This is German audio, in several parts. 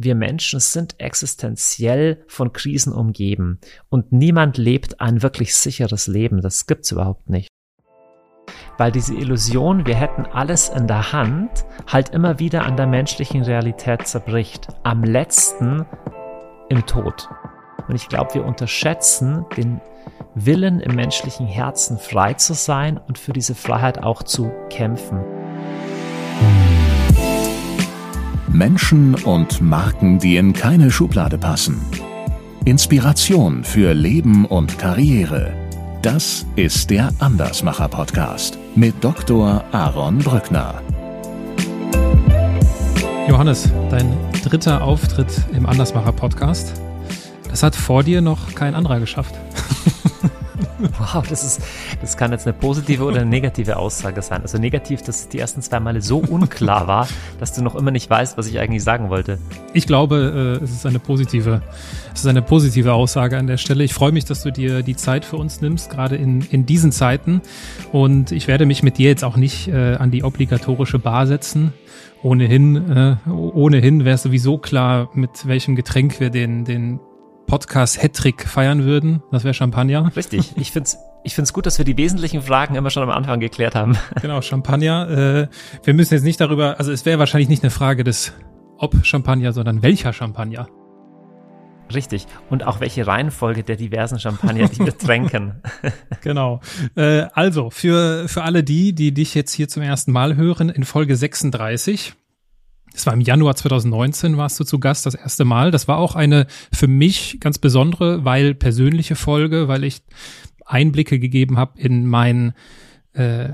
wir Menschen sind existenziell von Krisen umgeben und niemand lebt ein wirklich sicheres Leben. Das gibt's überhaupt nicht. Weil diese Illusion, wir hätten alles in der Hand, halt immer wieder an der menschlichen Realität zerbricht. Am letzten im Tod. Und ich glaube, wir unterschätzen den Willen im menschlichen Herzen frei zu sein und für diese Freiheit auch zu kämpfen. Menschen und Marken, die in keine Schublade passen. Inspiration für Leben und Karriere. Das ist der Andersmacher Podcast mit Dr. Aaron Brückner. Johannes, dein dritter Auftritt im Andersmacher Podcast. Das hat vor dir noch kein anderer geschafft. Wow, das ist, das kann jetzt eine positive oder eine negative Aussage sein. Also negativ, dass es die ersten zwei Male so unklar war, dass du noch immer nicht weißt, was ich eigentlich sagen wollte. Ich glaube, äh, es ist eine positive, es ist eine positive Aussage an der Stelle. Ich freue mich, dass du dir die Zeit für uns nimmst, gerade in, in diesen Zeiten. Und ich werde mich mit dir jetzt auch nicht äh, an die obligatorische Bar setzen. Ohnehin, äh, ohnehin wäre sowieso klar, mit welchem Getränk wir den, den Podcast Hattrick feiern würden. Das wäre Champagner. Richtig. Ich finde es ich finde es gut, dass wir die wesentlichen Fragen immer schon am Anfang geklärt haben. Genau, Champagner. Äh, wir müssen jetzt nicht darüber, also es wäre wahrscheinlich nicht eine Frage des ob Champagner, sondern welcher Champagner. Richtig. Und auch welche Reihenfolge der diversen Champagner, die wir tränken. genau. Äh, also, für, für alle die, die dich jetzt hier zum ersten Mal hören, in Folge 36 es war im Januar 2019 warst du zu Gast das erste Mal. Das war auch eine für mich ganz besondere, weil persönliche Folge, weil ich Einblicke gegeben habe in meinen äh,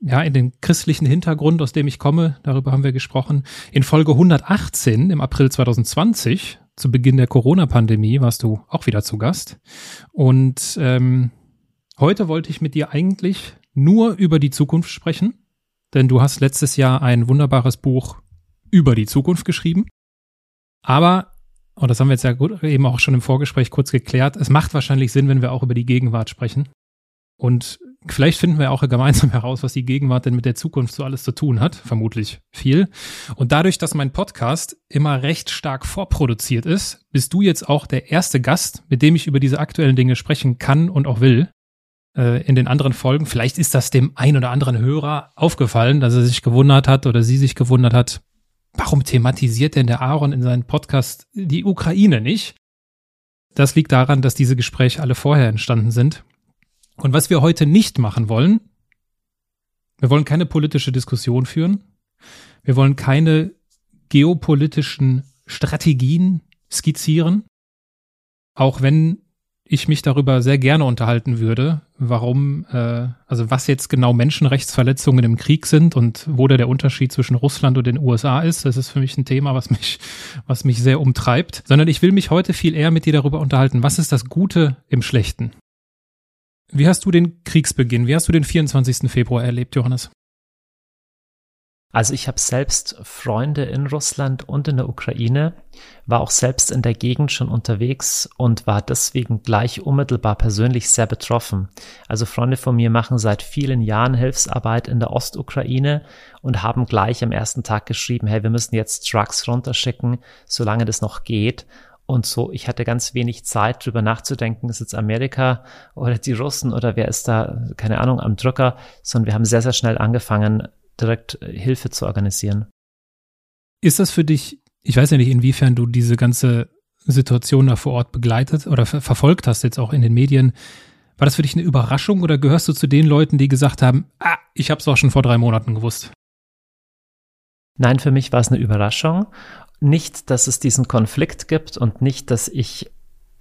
ja, in den christlichen Hintergrund, aus dem ich komme, darüber haben wir gesprochen. In Folge 118 im April 2020, zu Beginn der Corona-Pandemie, warst du auch wieder zu Gast. Und ähm, heute wollte ich mit dir eigentlich nur über die Zukunft sprechen denn du hast letztes Jahr ein wunderbares Buch über die Zukunft geschrieben. Aber, und das haben wir jetzt ja gut, eben auch schon im Vorgespräch kurz geklärt, es macht wahrscheinlich Sinn, wenn wir auch über die Gegenwart sprechen. Und vielleicht finden wir auch gemeinsam heraus, was die Gegenwart denn mit der Zukunft so alles zu tun hat. Vermutlich viel. Und dadurch, dass mein Podcast immer recht stark vorproduziert ist, bist du jetzt auch der erste Gast, mit dem ich über diese aktuellen Dinge sprechen kann und auch will äh, in den anderen Folgen. Vielleicht ist das dem ein oder anderen Hörer aufgefallen, dass er sich gewundert hat oder sie sich gewundert hat, warum thematisiert denn der Aaron in seinem Podcast die Ukraine nicht? Das liegt daran, dass diese Gespräche alle vorher entstanden sind. Und was wir heute nicht machen wollen, wir wollen keine politische Diskussion führen. Wir wollen keine geopolitischen Strategien skizzieren. Auch wenn ich mich darüber sehr gerne unterhalten würde, warum, äh, also was jetzt genau Menschenrechtsverletzungen im Krieg sind und wo da der Unterschied zwischen Russland und den USA ist. Das ist für mich ein Thema, was mich, was mich sehr umtreibt. Sondern ich will mich heute viel eher mit dir darüber unterhalten, was ist das Gute im Schlechten? Wie hast du den Kriegsbeginn, wie hast du den 24. Februar erlebt, Johannes? Also ich habe selbst Freunde in Russland und in der Ukraine, war auch selbst in der Gegend schon unterwegs und war deswegen gleich unmittelbar persönlich sehr betroffen. Also Freunde von mir machen seit vielen Jahren Hilfsarbeit in der Ostukraine und haben gleich am ersten Tag geschrieben, hey, wir müssen jetzt Trucks runterschicken, solange das noch geht. Und so, ich hatte ganz wenig Zeit, drüber nachzudenken, ist jetzt Amerika oder die Russen oder wer ist da, keine Ahnung, am Drücker, sondern wir haben sehr, sehr schnell angefangen, direkt äh, Hilfe zu organisieren. Ist das für dich, ich weiß ja nicht, inwiefern du diese ganze Situation da vor Ort begleitet oder ver verfolgt hast, jetzt auch in den Medien. War das für dich eine Überraschung oder gehörst du zu den Leuten, die gesagt haben, ah, ich habe es auch schon vor drei Monaten gewusst? Nein, für mich war es eine Überraschung. Nicht, dass es diesen Konflikt gibt und nicht, dass ich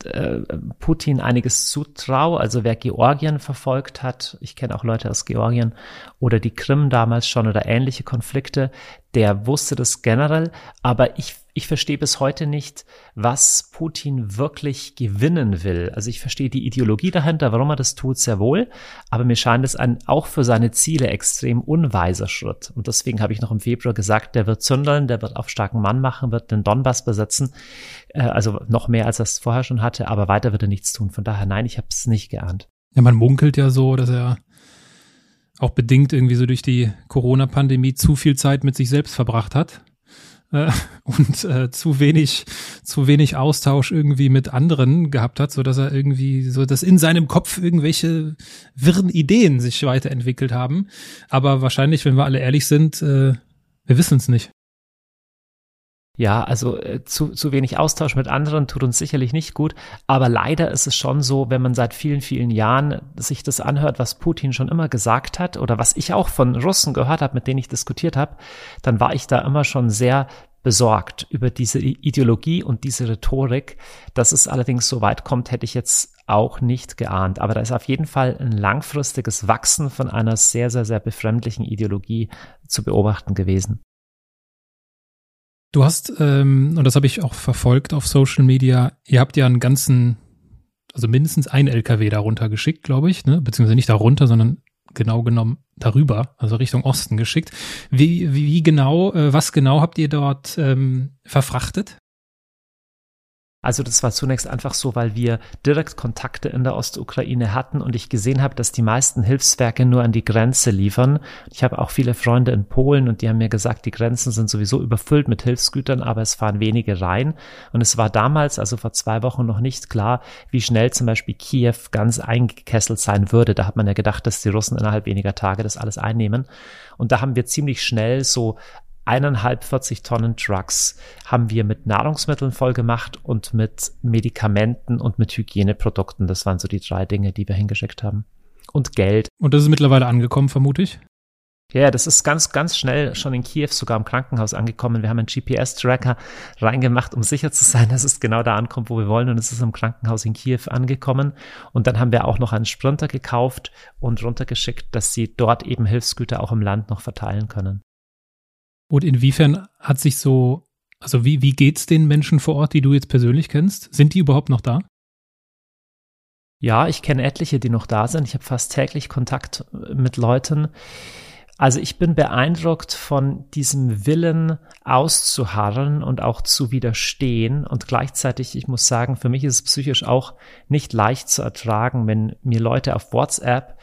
äh, Putin einiges zutraue. Also wer Georgien verfolgt hat, ich kenne auch Leute aus Georgien oder die Krim damals schon oder ähnliche Konflikte, der wusste das generell. Aber ich ich verstehe bis heute nicht, was Putin wirklich gewinnen will. Also ich verstehe die Ideologie dahinter, warum er das tut, sehr wohl. Aber mir scheint es ein auch für seine Ziele extrem unweiser Schritt. Und deswegen habe ich noch im Februar gesagt, der wird zündeln, der wird auf starken Mann machen, wird den Donbass besetzen. Äh, also noch mehr, als er es vorher schon hatte. Aber weiter wird er nichts tun. Von daher, nein, ich habe es nicht geahnt. Ja, man munkelt ja so, dass er auch bedingt irgendwie so durch die Corona-Pandemie zu viel Zeit mit sich selbst verbracht hat äh, und äh, zu wenig, zu wenig Austausch irgendwie mit anderen gehabt hat, so dass er irgendwie so, dass in seinem Kopf irgendwelche wirren Ideen sich weiterentwickelt haben. Aber wahrscheinlich, wenn wir alle ehrlich sind, äh, wir wissen es nicht. Ja, also äh, zu, zu wenig Austausch mit anderen tut uns sicherlich nicht gut, aber leider ist es schon so, wenn man seit vielen, vielen Jahren sich das anhört, was Putin schon immer gesagt hat oder was ich auch von Russen gehört habe, mit denen ich diskutiert habe, dann war ich da immer schon sehr besorgt über diese Ideologie und diese Rhetorik. Dass es allerdings so weit kommt, hätte ich jetzt auch nicht geahnt. Aber da ist auf jeden Fall ein langfristiges Wachsen von einer sehr, sehr, sehr befremdlichen Ideologie zu beobachten gewesen. Du hast, ähm, und das habe ich auch verfolgt auf Social Media, ihr habt ja einen ganzen, also mindestens ein LKW darunter geschickt, glaube ich, ne? beziehungsweise nicht darunter, sondern genau genommen darüber, also Richtung Osten geschickt. Wie, wie, wie genau, äh, was genau habt ihr dort ähm, verfrachtet? Also das war zunächst einfach so, weil wir direkt Kontakte in der Ostukraine hatten und ich gesehen habe, dass die meisten Hilfswerke nur an die Grenze liefern. Ich habe auch viele Freunde in Polen und die haben mir gesagt, die Grenzen sind sowieso überfüllt mit Hilfsgütern, aber es fahren wenige rein. Und es war damals, also vor zwei Wochen, noch nicht klar, wie schnell zum Beispiel Kiew ganz eingekesselt sein würde. Da hat man ja gedacht, dass die Russen innerhalb weniger Tage das alles einnehmen. Und da haben wir ziemlich schnell so eineinhalb 40 Tonnen Trucks haben wir mit Nahrungsmitteln voll gemacht und mit Medikamenten und mit Hygieneprodukten. Das waren so die drei Dinge, die wir hingeschickt haben. Und Geld. Und das ist mittlerweile angekommen, vermute ich? Ja, das ist ganz, ganz schnell schon in Kiew sogar im Krankenhaus angekommen. Wir haben einen GPS-Tracker reingemacht, um sicher zu sein, dass es genau da ankommt, wo wir wollen. Und es ist im Krankenhaus in Kiew angekommen. Und dann haben wir auch noch einen Sprinter gekauft und runtergeschickt, dass sie dort eben Hilfsgüter auch im Land noch verteilen können. Und inwiefern hat sich so, also wie, wie geht's den Menschen vor Ort, die du jetzt persönlich kennst? Sind die überhaupt noch da? Ja, ich kenne etliche, die noch da sind. Ich habe fast täglich Kontakt mit Leuten. Also ich bin beeindruckt von diesem Willen auszuharren und auch zu widerstehen. Und gleichzeitig, ich muss sagen, für mich ist es psychisch auch nicht leicht zu ertragen, wenn mir Leute auf WhatsApp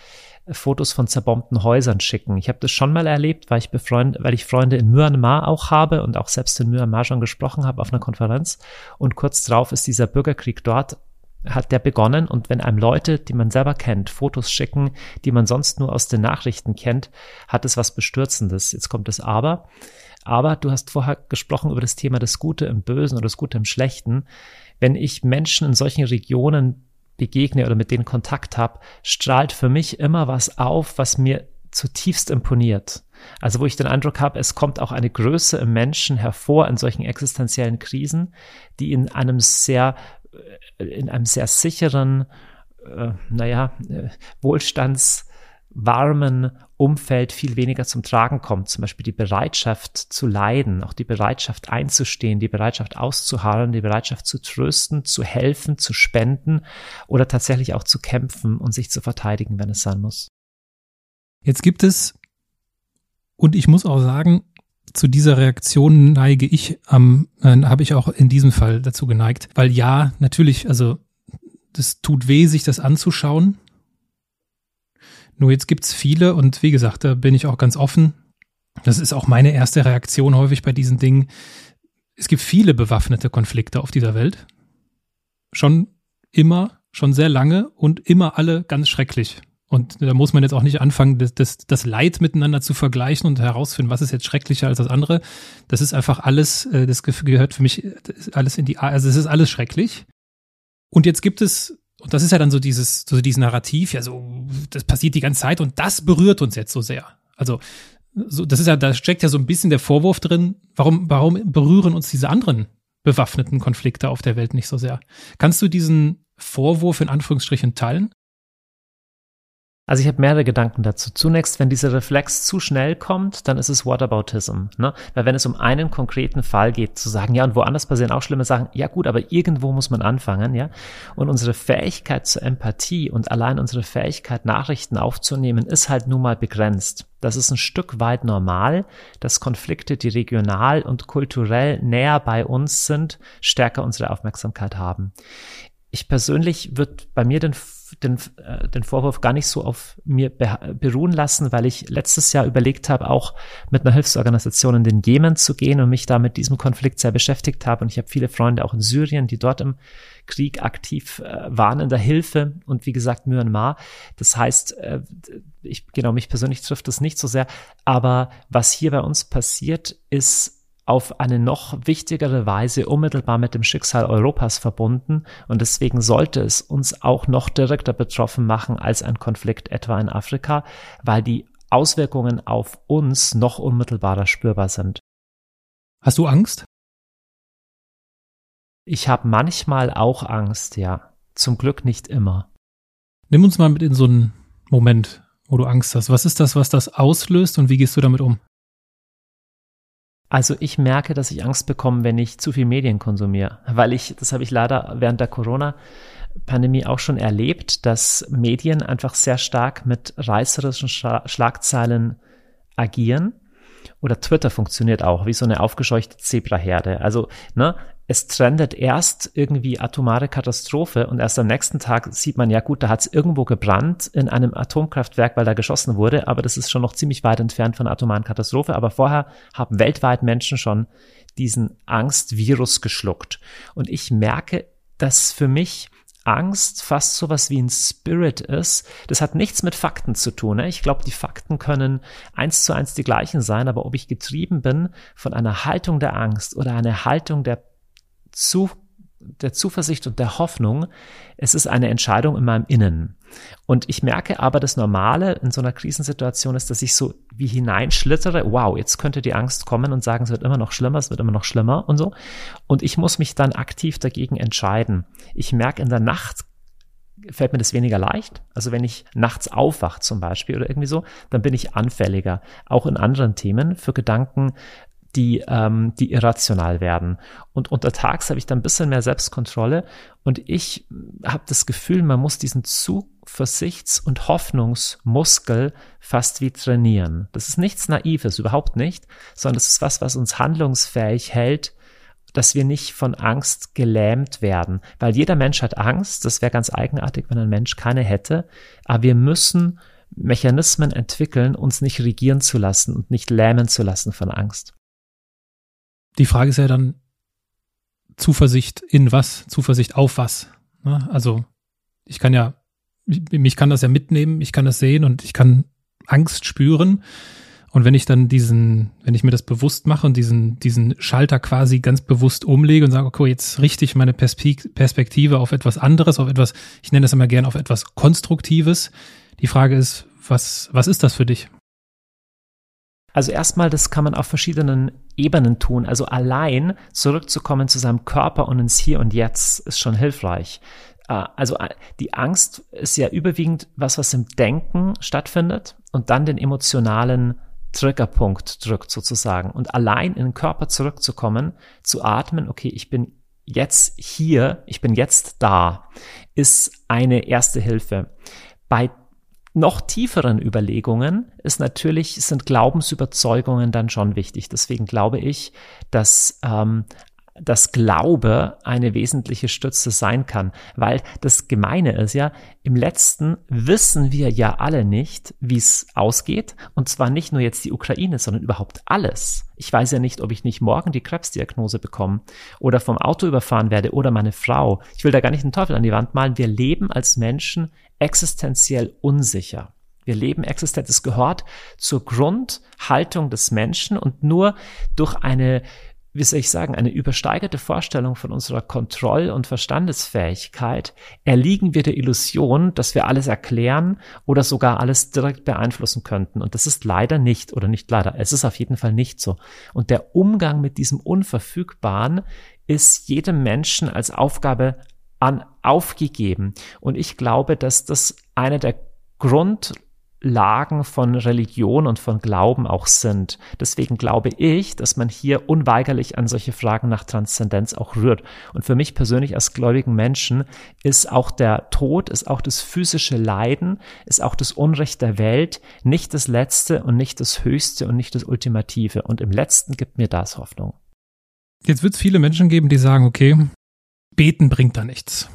Fotos von zerbombten Häusern schicken. Ich habe das schon mal erlebt, weil ich befreund, weil ich Freunde in Myanmar auch habe und auch selbst in Myanmar schon gesprochen habe auf einer Konferenz. Und kurz drauf ist dieser Bürgerkrieg dort hat der begonnen und wenn einem Leute, die man selber kennt, Fotos schicken, die man sonst nur aus den Nachrichten kennt, hat es was Bestürzendes. Jetzt kommt das Aber. Aber du hast vorher gesprochen über das Thema das Gute im Bösen oder das Gute im Schlechten. Wenn ich Menschen in solchen Regionen begegne oder mit denen Kontakt habe, strahlt für mich immer was auf, was mir zutiefst imponiert. Also wo ich den Eindruck habe, es kommt auch eine Größe im Menschen hervor in solchen existenziellen Krisen, die in einem sehr, äh, in einem sehr sicheren, äh, naja, äh, Wohlstands warmen Umfeld viel weniger zum Tragen kommt. Zum Beispiel die Bereitschaft zu leiden, auch die Bereitschaft einzustehen, die Bereitschaft auszuharren, die Bereitschaft zu trösten, zu helfen, zu spenden oder tatsächlich auch zu kämpfen und sich zu verteidigen, wenn es sein muss. Jetzt gibt es, und ich muss auch sagen, zu dieser Reaktion neige ich am, äh, habe ich auch in diesem Fall dazu geneigt, weil ja, natürlich, also das tut weh, sich das anzuschauen, nur jetzt gibt's viele und wie gesagt, da bin ich auch ganz offen. Das ist auch meine erste Reaktion häufig bei diesen Dingen. Es gibt viele bewaffnete Konflikte auf dieser Welt. Schon immer, schon sehr lange und immer alle ganz schrecklich. Und da muss man jetzt auch nicht anfangen, das, das, das Leid miteinander zu vergleichen und herausfinden, was ist jetzt schrecklicher als das andere. Das ist einfach alles, äh, das gehört für mich alles in die, also es ist alles schrecklich. Und jetzt gibt es und das ist ja dann so dieses, so dieses Narrativ, ja, so, das passiert die ganze Zeit und das berührt uns jetzt so sehr. Also, so, das ist ja, da steckt ja so ein bisschen der Vorwurf drin, warum, warum berühren uns diese anderen bewaffneten Konflikte auf der Welt nicht so sehr? Kannst du diesen Vorwurf in Anführungsstrichen teilen? Also ich habe mehrere Gedanken dazu. Zunächst, wenn dieser Reflex zu schnell kommt, dann ist es Whataboutism. Ne? Weil wenn es um einen konkreten Fall geht, zu sagen, ja, und woanders passieren auch schlimme Sachen, ja gut, aber irgendwo muss man anfangen, ja. Und unsere Fähigkeit zur Empathie und allein unsere Fähigkeit, Nachrichten aufzunehmen, ist halt nun mal begrenzt. Das ist ein Stück weit normal, dass Konflikte, die regional und kulturell näher bei uns sind, stärker unsere Aufmerksamkeit haben. ich persönlich würde bei mir den, den, äh, den Vorwurf gar nicht so auf mir beruhen lassen, weil ich letztes Jahr überlegt habe, auch mit einer Hilfsorganisation in den Jemen zu gehen und mich da mit diesem Konflikt sehr beschäftigt habe. Und ich habe viele Freunde auch in Syrien, die dort im Krieg aktiv äh, waren in der Hilfe und wie gesagt Myanmar. Das heißt, äh, ich, genau, mich persönlich trifft das nicht so sehr. Aber was hier bei uns passiert, ist auf eine noch wichtigere Weise unmittelbar mit dem Schicksal Europas verbunden und deswegen sollte es uns auch noch direkter betroffen machen als ein Konflikt etwa in Afrika, weil die Auswirkungen auf uns noch unmittelbarer spürbar sind. Hast du Angst? Ich habe manchmal auch Angst, ja. Zum Glück nicht immer. Nimm uns mal mit in so einen Moment, wo du Angst hast. Was ist das, was das auslöst und wie gehst du damit um? Also ich merke, dass ich Angst bekomme, wenn ich zu viel Medien konsumiere, weil ich, das habe ich leider während der Corona-Pandemie auch schon erlebt, dass Medien einfach sehr stark mit reißerischen Schlagzeilen agieren. Oder Twitter funktioniert auch wie so eine aufgescheuchte Zebraherde. Also, ne, es trendet erst irgendwie atomare Katastrophe und erst am nächsten Tag sieht man, ja gut, da hat es irgendwo gebrannt in einem Atomkraftwerk, weil da geschossen wurde, aber das ist schon noch ziemlich weit entfernt von atomaren Katastrophe. Aber vorher haben weltweit Menschen schon diesen Angstvirus geschluckt. Und ich merke, dass für mich Angst fast sowas wie ein Spirit ist. Das hat nichts mit Fakten zu tun. Ne? Ich glaube, die Fakten können eins zu eins die gleichen sein, aber ob ich getrieben bin von einer Haltung der Angst oder einer Haltung der zu, der Zuversicht und der Hoffnung, es ist eine Entscheidung in meinem Innen. Und ich merke aber, das Normale in so einer Krisensituation ist, dass ich so wie hineinschlittere, wow, jetzt könnte die Angst kommen und sagen, es wird immer noch schlimmer, es wird immer noch schlimmer und so. Und ich muss mich dann aktiv dagegen entscheiden. Ich merke in der Nacht, fällt mir das weniger leicht. Also wenn ich nachts aufwache zum Beispiel oder irgendwie so, dann bin ich anfälliger, auch in anderen Themen für Gedanken, die, ähm, die irrational werden. Und untertags habe ich dann ein bisschen mehr Selbstkontrolle und ich habe das Gefühl, man muss diesen Zuversichts- und Hoffnungsmuskel fast wie trainieren. Das ist nichts Naives, überhaupt nicht, sondern das ist was, was uns handlungsfähig hält, dass wir nicht von Angst gelähmt werden. Weil jeder Mensch hat Angst, das wäre ganz eigenartig, wenn ein Mensch keine hätte, aber wir müssen Mechanismen entwickeln, uns nicht regieren zu lassen und nicht lähmen zu lassen von Angst. Die Frage ist ja dann Zuversicht in was, Zuversicht auf was. Ne? Also ich kann ja, mich kann das ja mitnehmen, ich kann das sehen und ich kann Angst spüren. Und wenn ich dann diesen, wenn ich mir das bewusst mache und diesen, diesen Schalter quasi ganz bewusst umlege und sage, okay, jetzt richte ich meine Perspektive auf etwas anderes, auf etwas, ich nenne das immer gern auf etwas Konstruktives. Die Frage ist, was, was ist das für dich? Also erstmal, das kann man auf verschiedenen Ebenen tun. Also allein zurückzukommen zu seinem Körper und ins Hier und Jetzt ist schon hilfreich. Äh, also äh, die Angst ist ja überwiegend was, was im Denken stattfindet und dann den emotionalen Triggerpunkt drückt sozusagen. Und allein in den Körper zurückzukommen, zu atmen, okay, ich bin jetzt hier, ich bin jetzt da, ist eine erste Hilfe. Bei noch tieferen Überlegungen ist natürlich, sind Glaubensüberzeugungen dann schon wichtig. Deswegen glaube ich, dass ähm, das Glaube eine wesentliche Stütze sein kann, weil das Gemeine ist ja, im letzten wissen wir ja alle nicht, wie es ausgeht und zwar nicht nur jetzt die Ukraine, sondern überhaupt alles. Ich weiß ja nicht, ob ich nicht morgen die Krebsdiagnose bekomme oder vom Auto überfahren werde oder meine Frau. Ich will da gar nicht den Teufel an die Wand malen. Wir leben als Menschen existenziell unsicher. Wir leben existenz. Es gehört zur Grundhaltung des Menschen und nur durch eine wie soll ich sagen, eine übersteigerte Vorstellung von unserer Kontroll- und Verstandesfähigkeit erliegen wir der Illusion, dass wir alles erklären oder sogar alles direkt beeinflussen könnten. Und das ist leider nicht, oder nicht leider, es ist auf jeden Fall nicht so. Und der Umgang mit diesem Unverfügbaren ist jedem Menschen als Aufgabe an, aufgegeben. Und ich glaube, dass das eine der Grund Lagen von Religion und von Glauben auch sind. Deswegen glaube ich, dass man hier unweigerlich an solche Fragen nach Transzendenz auch rührt. Und für mich persönlich als gläubigen Menschen ist auch der Tod, ist auch das physische Leiden, ist auch das Unrecht der Welt nicht das Letzte und nicht das Höchste und nicht das Ultimative. Und im Letzten gibt mir das Hoffnung. Jetzt wird es viele Menschen geben, die sagen, okay, beten bringt da nichts.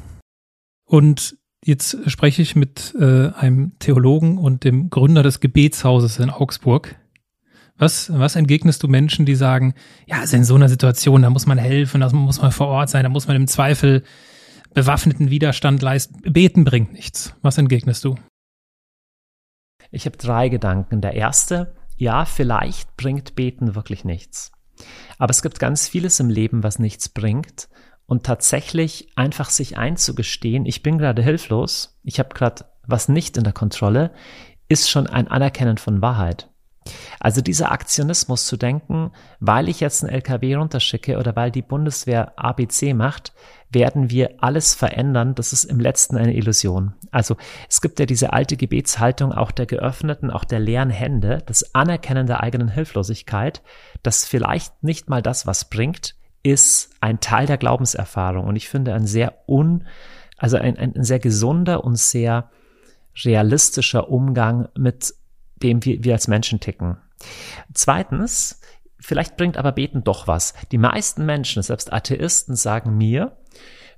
Und jetzt spreche ich mit äh, einem Theologen und dem Gründer des Gebetshauses in Augsburg. Was, was entgegnest du Menschen, die sagen, ja, also in so einer Situation, da muss man helfen, da muss man vor Ort sein, da muss man im Zweifel bewaffneten Widerstand leisten. Beten bringt nichts. Was entgegnest du? Ich habe drei Gedanken. Der erste, ja, vielleicht bringt Beten wirklich nichts. Aber es gibt ganz vieles im Leben, was nichts bringt. Und tatsächlich einfach sich einzugestehen, ich bin gerade hilflos, ich habe gerade was nicht in der Kontrolle, ist schon ein Anerkennen von Wahrheit. Also dieser Aktionismus zu denken, weil ich jetzt einen LKW runterschicke oder weil die Bundeswehr ABC macht, werden wir alles verändern, das ist im letzten eine Illusion. Also es gibt ja diese alte Gebetshaltung auch der geöffneten, auch der leeren Hände, das Anerkennen der eigenen Hilflosigkeit, das vielleicht nicht mal das, was bringt, ist ein Teil der Glaubenserfahrung. Und ich finde ein sehr un, also ein, ein sehr gesunder und sehr realistischer Umgang mit dem wir, wir als Menschen ticken. Zweitens, vielleicht bringt aber Beten doch was. Die meisten Menschen, selbst Atheisten, sagen mir,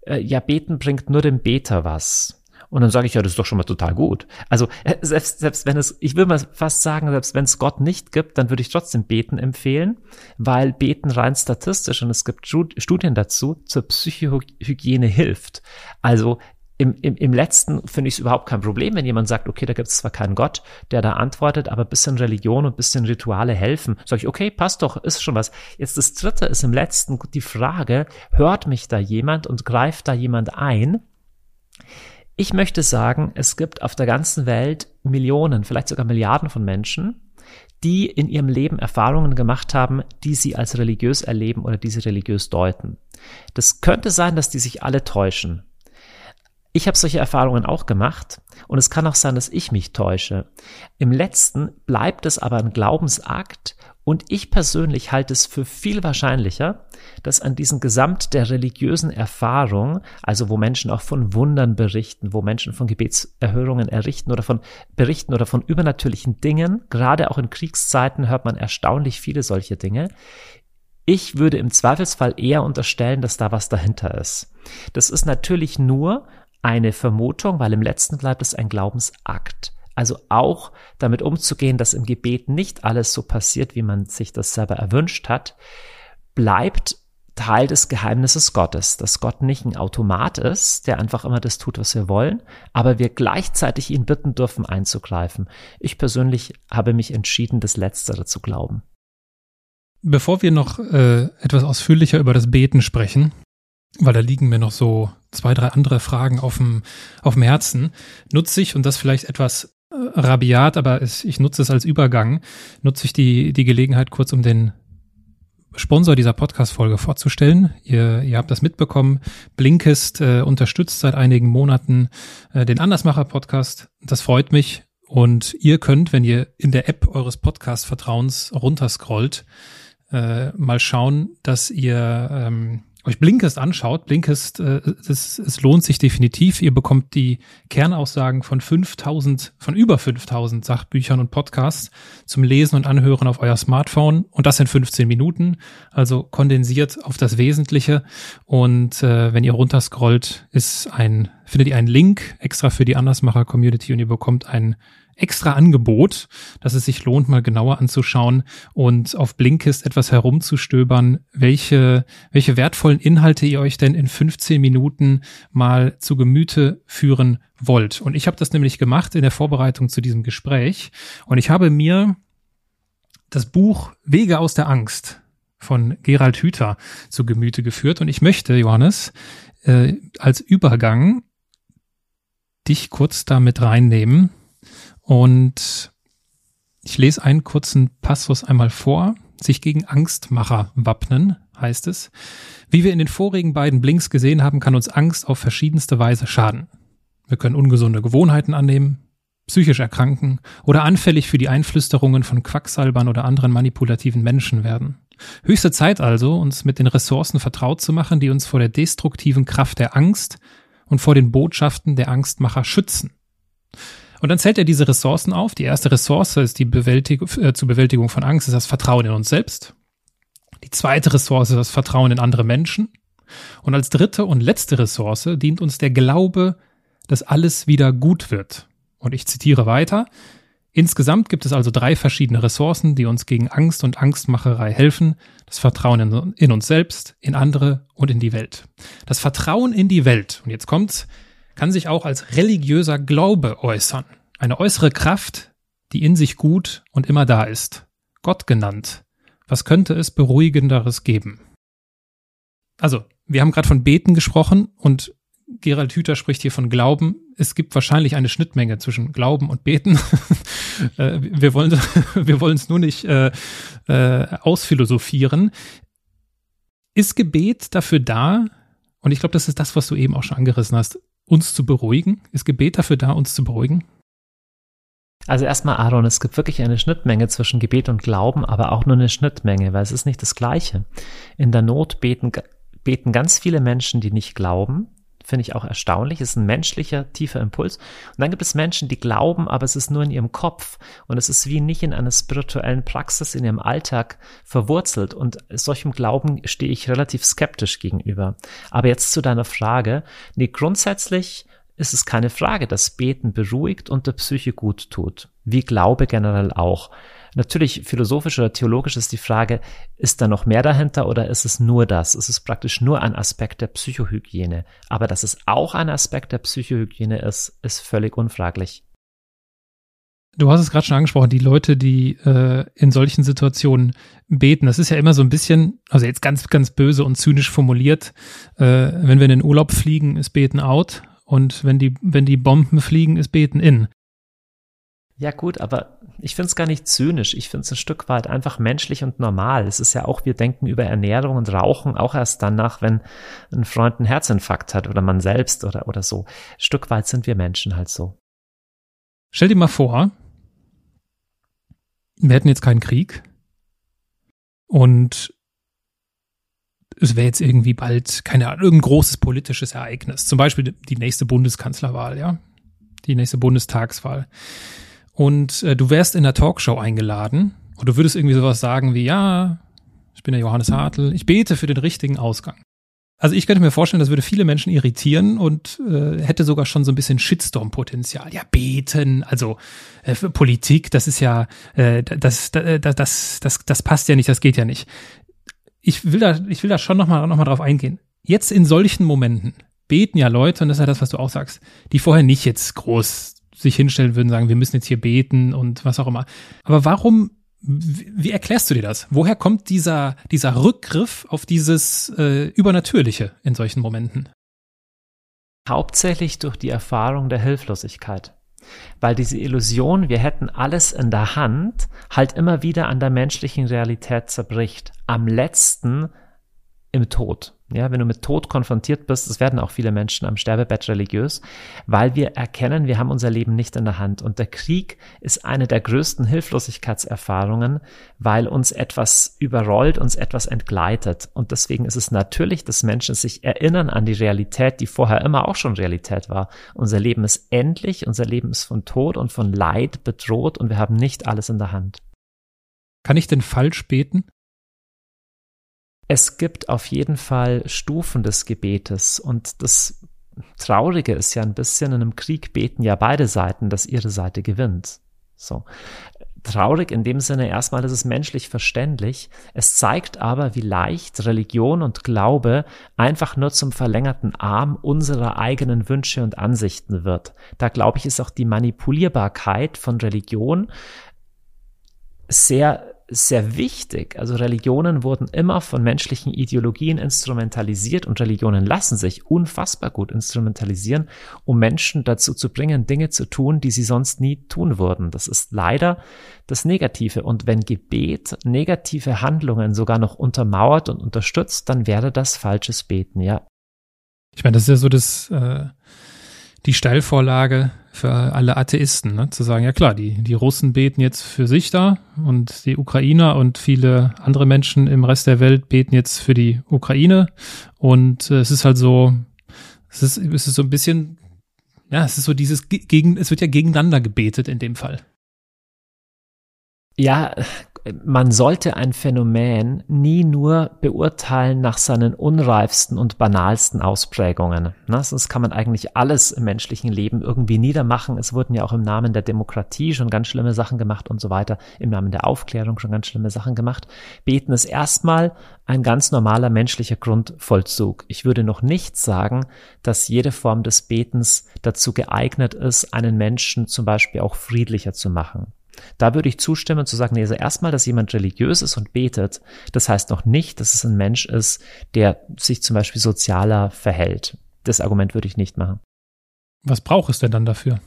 äh, ja, Beten bringt nur dem Beter was. Und dann sage ich, ja, das ist doch schon mal total gut. Also äh, selbst, selbst wenn es, ich würde mal fast sagen, selbst wenn es Gott nicht gibt, dann würde ich trotzdem Beten empfehlen, weil Beten rein statistisch und es gibt Studien dazu zur Psychohygiene hilft. Also im, im, im letzten finde ich es überhaupt kein Problem, wenn jemand sagt, okay, da gibt es zwar keinen Gott, der da antwortet, aber bisschen Religion und bisschen Rituale helfen. Sag ich, okay, passt doch, ist schon was. Jetzt das dritte ist im letzten die Frage, hört mich da jemand und greift da jemand ein? Ich möchte sagen, es gibt auf der ganzen Welt Millionen, vielleicht sogar Milliarden von Menschen, die in ihrem Leben Erfahrungen gemacht haben, die sie als religiös erleben oder die sie religiös deuten. Das könnte sein, dass die sich alle täuschen. Ich habe solche Erfahrungen auch gemacht und es kann auch sein, dass ich mich täusche. Im letzten bleibt es aber ein Glaubensakt und ich persönlich halte es für viel wahrscheinlicher, dass an diesen Gesamt der religiösen Erfahrung, also wo Menschen auch von Wundern berichten, wo Menschen von Gebetserhörungen errichten oder von berichten oder von übernatürlichen Dingen, gerade auch in Kriegszeiten hört man erstaunlich viele solche Dinge. Ich würde im Zweifelsfall eher unterstellen, dass da was dahinter ist. Das ist natürlich nur eine Vermutung, weil im letzten bleibt es ein Glaubensakt. Also auch damit umzugehen, dass im Gebet nicht alles so passiert, wie man sich das selber erwünscht hat, bleibt Teil des Geheimnisses Gottes, dass Gott nicht ein Automat ist, der einfach immer das tut, was wir wollen, aber wir gleichzeitig ihn bitten dürfen einzugreifen. Ich persönlich habe mich entschieden, das Letztere zu glauben. Bevor wir noch äh, etwas ausführlicher über das Beten sprechen, weil da liegen mir noch so zwei, drei andere Fragen auf dem, auf dem Herzen, nutze ich, und das vielleicht etwas rabiat, aber es, ich nutze es als Übergang, nutze ich die, die Gelegenheit kurz, um den Sponsor dieser Podcast-Folge vorzustellen. Ihr, ihr habt das mitbekommen. Blinkist äh, unterstützt seit einigen Monaten äh, den Andersmacher-Podcast. Das freut mich. Und ihr könnt, wenn ihr in der App eures Podcast-Vertrauens runterscrollt, äh, mal schauen, dass ihr ähm, euch Blinkist anschaut, Blinkist, äh, es, es lohnt sich definitiv. Ihr bekommt die Kernaussagen von 5000, von über 5000 Sachbüchern und Podcasts zum Lesen und Anhören auf euer Smartphone und das in 15 Minuten, also kondensiert auf das Wesentliche. Und äh, wenn ihr runterscrollt, ist ein, findet ihr einen Link extra für die Andersmacher Community und ihr bekommt einen extra Angebot, dass es sich lohnt, mal genauer anzuschauen und auf Blinkist etwas herumzustöbern, welche, welche wertvollen Inhalte ihr euch denn in 15 Minuten mal zu Gemüte führen wollt. Und ich habe das nämlich gemacht in der Vorbereitung zu diesem Gespräch. Und ich habe mir das Buch Wege aus der Angst von Gerald Hüther zu Gemüte geführt. Und ich möchte, Johannes, äh, als Übergang dich kurz damit reinnehmen, und ich lese einen kurzen Passus einmal vor. Sich gegen Angstmacher wappnen, heißt es. Wie wir in den vorigen beiden Blinks gesehen haben, kann uns Angst auf verschiedenste Weise schaden. Wir können ungesunde Gewohnheiten annehmen, psychisch erkranken oder anfällig für die Einflüsterungen von Quacksalbern oder anderen manipulativen Menschen werden. Höchste Zeit also, uns mit den Ressourcen vertraut zu machen, die uns vor der destruktiven Kraft der Angst und vor den Botschaften der Angstmacher schützen. Und dann zählt er diese Ressourcen auf. Die erste Ressource ist die Bewältigung, äh, zur Bewältigung von Angst, ist das Vertrauen in uns selbst. Die zweite Ressource ist das Vertrauen in andere Menschen. Und als dritte und letzte Ressource dient uns der Glaube dass alles wieder gut wird. Und ich zitiere weiter. Insgesamt gibt es also drei verschiedene Ressourcen, die uns gegen Angst und Angstmacherei helfen. Das Vertrauen in, in, uns selbst, in andere und in die Welt. Das Vertrauen in die Welt, und jetzt kommt's, kann sich auch als religiöser Glaube äußern. Eine äußere Kraft, die in sich gut und immer da ist. Gott genannt. Was könnte es beruhigenderes geben? Also, wir haben gerade von Beten gesprochen und Gerald Hüther spricht hier von Glauben. Es gibt wahrscheinlich eine Schnittmenge zwischen Glauben und Beten. Äh, wir wollen wir wollen es nur nicht äh, äh, ausphilosophieren. Ist Gebet dafür da? Und ich glaube, das ist das, was du eben auch schon angerissen hast, uns zu beruhigen. Ist Gebet dafür da, uns zu beruhigen? Also erstmal, Aaron, es gibt wirklich eine Schnittmenge zwischen Gebet und Glauben, aber auch nur eine Schnittmenge, weil es ist nicht das Gleiche. In der Not beten, beten ganz viele Menschen, die nicht glauben, finde ich auch erstaunlich. Es ist ein menschlicher, tiefer Impuls. Und dann gibt es Menschen, die glauben, aber es ist nur in ihrem Kopf. Und es ist wie nicht in einer spirituellen Praxis in ihrem Alltag verwurzelt. Und solchem Glauben stehe ich relativ skeptisch gegenüber. Aber jetzt zu deiner Frage. Nee, grundsätzlich ist es keine Frage, dass Beten beruhigt und der Psyche gut tut. Wie Glaube generell auch. Natürlich philosophisch oder theologisch ist die Frage, ist da noch mehr dahinter oder ist es nur das? Ist es praktisch nur ein Aspekt der Psychohygiene? Aber dass es auch ein Aspekt der Psychohygiene ist, ist völlig unfraglich. Du hast es gerade schon angesprochen, die Leute, die äh, in solchen Situationen beten, das ist ja immer so ein bisschen, also jetzt ganz, ganz böse und zynisch formuliert, äh, wenn wir in den Urlaub fliegen, ist Beten out und wenn die, wenn die Bomben fliegen, ist Beten in. Ja gut, aber ich finde es gar nicht zynisch. Ich finde es ein Stück weit einfach menschlich und normal. Es ist ja auch, wir denken über Ernährung und Rauchen auch erst danach, wenn ein Freund einen Herzinfarkt hat oder man selbst oder, oder so. Ein Stück weit sind wir Menschen halt so. Stell dir mal vor, wir hätten jetzt keinen Krieg und es wäre jetzt irgendwie bald, keine Ahnung, irgendein großes politisches Ereignis. Zum Beispiel die nächste Bundeskanzlerwahl, ja. Die nächste Bundestagswahl und äh, du wärst in der Talkshow eingeladen und du würdest irgendwie sowas sagen wie, ja, ich bin der Johannes Hartl, ich bete für den richtigen Ausgang. Also ich könnte mir vorstellen, das würde viele Menschen irritieren und äh, hätte sogar schon so ein bisschen Shitstorm-Potenzial. Ja, beten, also äh, Politik, das ist ja, äh, das, das, das, das, das passt ja nicht, das geht ja nicht. Ich will da, ich will da schon nochmal noch mal drauf eingehen. Jetzt in solchen Momenten beten ja Leute, und das ist ja das, was du auch sagst, die vorher nicht jetzt groß sich hinstellen würden, sagen, wir müssen jetzt hier beten und was auch immer. Aber warum, wie, erklärst du dir das? Woher kommt dieser, dieser Rückgriff auf dieses äh, Übernatürliche in solchen Momenten? Hauptsächlich durch die Erfahrung der Hilflosigkeit. Weil diese Illusion, wir hätten alles in der Hand, halt immer wieder an der menschlichen Realität zerbricht. Am letzten im Tod. Ja, wenn du mit Tod konfrontiert bist, das werden auch viele Menschen am Sterbebett religiös, weil wir erkennen, wir haben unser Leben nicht in der Hand. Und der Krieg ist eine der größten Hilflosigkeitserfahrungen, weil uns etwas überrollt, uns etwas entgleitet. Und deswegen ist es natürlich, dass Menschen sich erinnern an die Realität, die vorher immer auch schon Realität war. Unser Leben ist endlich, unser Leben ist von Tod und von Leid bedroht und wir haben nicht alles in der Hand. Kann ich denn falsch beten? Es gibt auf jeden Fall Stufen des Gebetes und das Traurige ist ja ein bisschen, in einem Krieg beten ja beide Seiten, dass ihre Seite gewinnt. So. Traurig in dem Sinne erstmal, das ist menschlich verständlich. Es zeigt aber, wie leicht Religion und Glaube einfach nur zum verlängerten Arm unserer eigenen Wünsche und Ansichten wird. Da glaube ich, ist auch die Manipulierbarkeit von Religion sehr sehr wichtig. Also Religionen wurden immer von menschlichen Ideologien instrumentalisiert und Religionen lassen sich unfassbar gut instrumentalisieren, um Menschen dazu zu bringen, Dinge zu tun, die sie sonst nie tun würden. Das ist leider das Negative. Und wenn Gebet negative Handlungen sogar noch untermauert und unterstützt, dann wäre das falsches Beten, ja. Ich meine, das ist ja so das, äh, die Steilvorlage für alle Atheisten, ne? zu sagen, ja klar, die, die Russen beten jetzt für sich da und die Ukrainer und viele andere Menschen im Rest der Welt beten jetzt für die Ukraine. Und äh, es ist halt so, es ist, es ist so ein bisschen, ja, es ist so dieses gegen, es wird ja gegeneinander gebetet in dem Fall. Ja, man sollte ein Phänomen nie nur beurteilen nach seinen unreifsten und banalsten Ausprägungen. Ne? Sonst kann man eigentlich alles im menschlichen Leben irgendwie niedermachen. Es wurden ja auch im Namen der Demokratie schon ganz schlimme Sachen gemacht und so weiter, im Namen der Aufklärung schon ganz schlimme Sachen gemacht. Beten ist erstmal ein ganz normaler menschlicher Grundvollzug. Ich würde noch nicht sagen, dass jede Form des Betens dazu geeignet ist, einen Menschen zum Beispiel auch friedlicher zu machen. Da würde ich zustimmen zu sagen, nee, also erstmal, dass jemand religiös ist und betet, das heißt noch nicht, dass es ein Mensch ist, der sich zum Beispiel sozialer verhält. Das Argument würde ich nicht machen. Was braucht es denn dann dafür?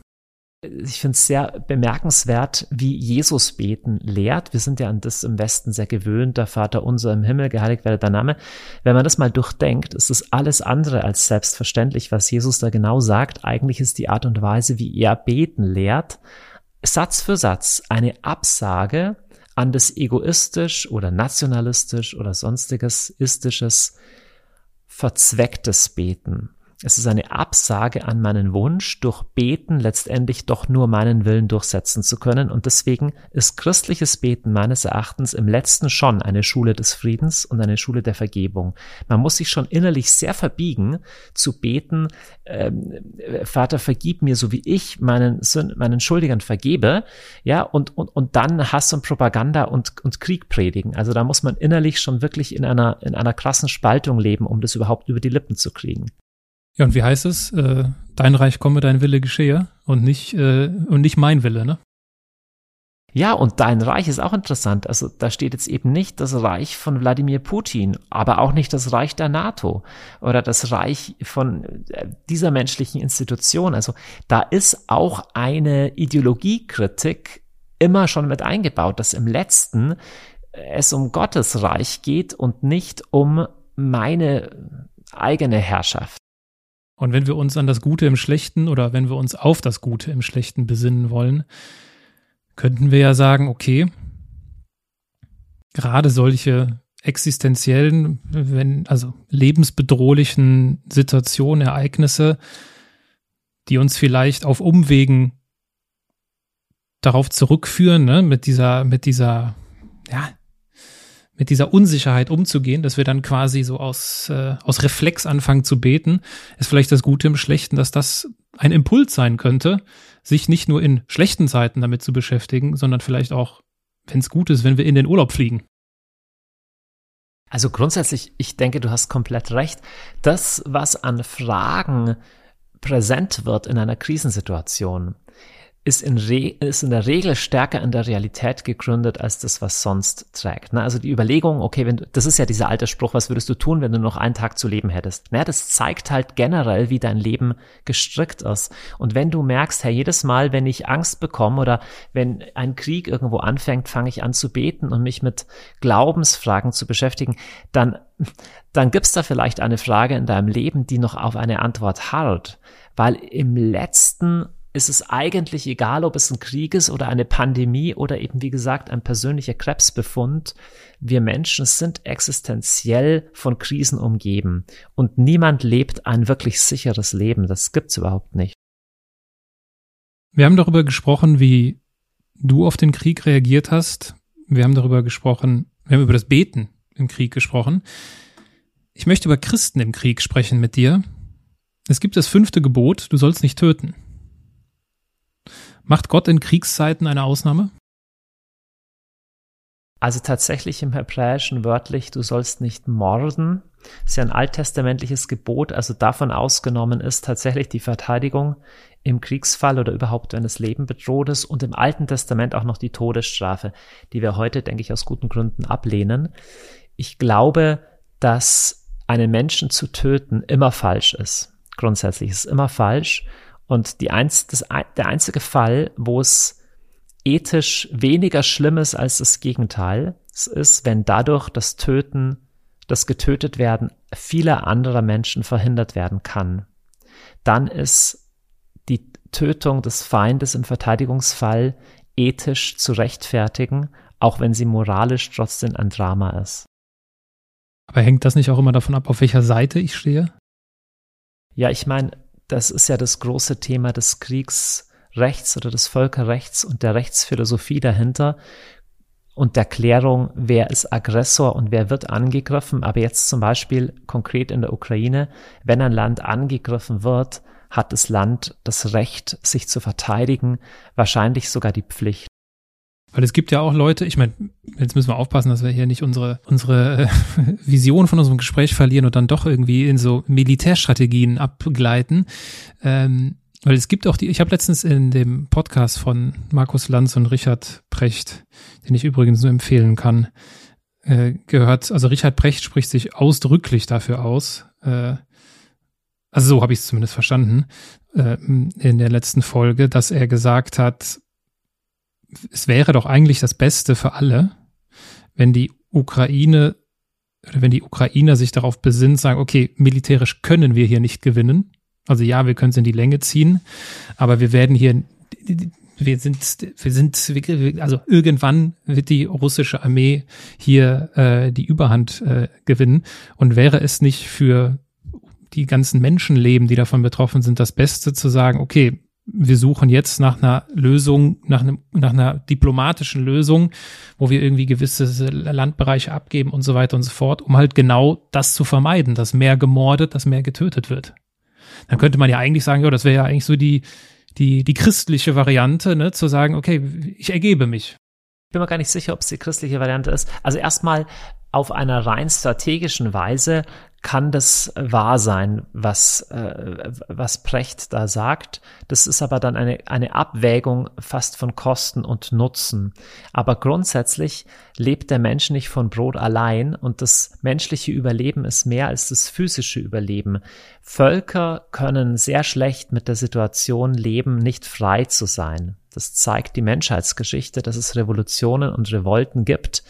Ich finde es sehr bemerkenswert, wie Jesus beten lehrt. Wir sind ja an das im Westen sehr gewöhnt, der Vater unser im Himmel, geheiligt werde dein Name. Wenn man das mal durchdenkt, ist es alles andere als selbstverständlich, was Jesus da genau sagt. Eigentlich ist die Art und Weise, wie er beten lehrt, Satz für Satz eine Absage an das egoistisch oder nationalistisch oder sonstiges istisches verzwecktes Beten. Es ist eine Absage an meinen Wunsch, durch Beten letztendlich doch nur meinen Willen durchsetzen zu können. Und deswegen ist christliches Beten meines Erachtens im letzten schon eine Schule des Friedens und eine Schule der Vergebung. Man muss sich schon innerlich sehr verbiegen, zu beten, ähm, Vater, vergib mir, so wie ich meinen, meinen Schuldigern vergebe, ja, und, und, und dann Hass und Propaganda und, und Krieg predigen. Also da muss man innerlich schon wirklich in einer, in einer krassen Spaltung leben, um das überhaupt über die Lippen zu kriegen. Ja, und wie heißt es? Äh, dein Reich komme, dein Wille geschehe und nicht, äh, und nicht mein Wille, ne? Ja, und dein Reich ist auch interessant. Also da steht jetzt eben nicht das Reich von Wladimir Putin, aber auch nicht das Reich der NATO oder das Reich von äh, dieser menschlichen Institution. Also da ist auch eine Ideologiekritik immer schon mit eingebaut, dass im letzten es um Gottes Reich geht und nicht um meine eigene Herrschaft. Und wenn wir uns an das Gute im Schlechten oder wenn wir uns auf das Gute im Schlechten besinnen wollen, könnten wir ja sagen, okay, gerade solche existenziellen, wenn, also lebensbedrohlichen Situationen, Ereignisse, die uns vielleicht auf Umwegen darauf zurückführen, ne, mit dieser, mit dieser, ja, mit dieser Unsicherheit umzugehen, dass wir dann quasi so aus, äh, aus Reflex anfangen zu beten, ist vielleicht das Gute im Schlechten, dass das ein Impuls sein könnte, sich nicht nur in schlechten Zeiten damit zu beschäftigen, sondern vielleicht auch, wenn es gut ist, wenn wir in den Urlaub fliegen. Also grundsätzlich, ich denke, du hast komplett recht. Das, was an Fragen präsent wird in einer Krisensituation, ist in, ist in der Regel stärker in der Realität gegründet als das, was sonst trägt. Ne? Also die Überlegung, okay, wenn du, das ist ja dieser alte Spruch, was würdest du tun, wenn du noch einen Tag zu leben hättest? Ne? Das zeigt halt generell, wie dein Leben gestrickt ist. Und wenn du merkst, hey, jedes Mal, wenn ich Angst bekomme oder wenn ein Krieg irgendwo anfängt, fange ich an zu beten und mich mit Glaubensfragen zu beschäftigen, dann, dann gibt's da vielleicht eine Frage in deinem Leben, die noch auf eine Antwort harrt. Weil im letzten ist es eigentlich egal, ob es ein Krieg ist oder eine Pandemie oder eben, wie gesagt, ein persönlicher Krebsbefund. Wir Menschen sind existenziell von Krisen umgeben und niemand lebt ein wirklich sicheres Leben. Das gibt's überhaupt nicht. Wir haben darüber gesprochen, wie du auf den Krieg reagiert hast. Wir haben darüber gesprochen, wir haben über das Beten im Krieg gesprochen. Ich möchte über Christen im Krieg sprechen mit dir. Es gibt das fünfte Gebot, du sollst nicht töten. Macht Gott in Kriegszeiten eine Ausnahme? Also tatsächlich im Hebräischen wörtlich, du sollst nicht morden. Das ist ja ein alttestamentliches Gebot, also davon ausgenommen ist tatsächlich die Verteidigung im Kriegsfall oder überhaupt, wenn das Leben bedroht ist und im Alten Testament auch noch die Todesstrafe, die wir heute, denke ich, aus guten Gründen ablehnen. Ich glaube, dass einen Menschen zu töten immer falsch ist. Grundsätzlich ist es immer falsch und die einz, das, der einzige Fall, wo es ethisch weniger schlimm ist als das Gegenteil, es ist, wenn dadurch das Töten, das getötet werden vieler anderer Menschen verhindert werden kann. Dann ist die Tötung des Feindes im Verteidigungsfall ethisch zu rechtfertigen, auch wenn sie moralisch trotzdem ein Drama ist. Aber hängt das nicht auch immer davon ab, auf welcher Seite ich stehe? Ja, ich meine, das ist ja das große Thema des Kriegsrechts oder des Völkerrechts und der Rechtsphilosophie dahinter. und der Klärung, wer ist Aggressor und wer wird angegriffen. Aber jetzt zum Beispiel konkret in der Ukraine, wenn ein Land angegriffen wird, hat das Land das Recht, sich zu verteidigen, wahrscheinlich sogar die Pflicht. Weil es gibt ja auch Leute, ich meine, jetzt müssen wir aufpassen, dass wir hier nicht unsere, unsere äh, Vision von unserem Gespräch verlieren und dann doch irgendwie in so Militärstrategien abgleiten. Ähm, weil es gibt auch die, ich habe letztens in dem Podcast von Markus Lanz und Richard Precht, den ich übrigens nur empfehlen kann, äh, gehört, also Richard Precht spricht sich ausdrücklich dafür aus, äh, also so habe ich es zumindest verstanden, äh, in der letzten Folge, dass er gesagt hat, es wäre doch eigentlich das Beste für alle, wenn die Ukraine oder wenn die Ukrainer sich darauf besinnt, sagen, okay, militärisch können wir hier nicht gewinnen. Also ja, wir können es in die Länge ziehen, aber wir werden hier, wir sind, wir sind, also irgendwann wird die russische Armee hier äh, die Überhand äh, gewinnen. Und wäre es nicht für die ganzen Menschenleben, die davon betroffen sind, das Beste zu sagen, okay, wir suchen jetzt nach einer Lösung, nach, einem, nach einer diplomatischen Lösung, wo wir irgendwie gewisse Landbereiche abgeben und so weiter und so fort, um halt genau das zu vermeiden, dass mehr gemordet, dass mehr getötet wird. Dann könnte man ja eigentlich sagen, ja, das wäre ja eigentlich so die, die, die christliche Variante, ne, zu sagen, okay, ich ergebe mich. Ich bin mir gar nicht sicher, ob es die christliche Variante ist. Also erstmal auf einer rein strategischen Weise kann das wahr sein, was, äh, was Precht da sagt. Das ist aber dann eine, eine Abwägung fast von Kosten und Nutzen. Aber grundsätzlich lebt der Mensch nicht von Brot allein und das menschliche Überleben ist mehr als das physische Überleben. Völker können sehr schlecht mit der Situation leben, nicht frei zu sein. Das zeigt die Menschheitsgeschichte, dass es Revolutionen und Revolten gibt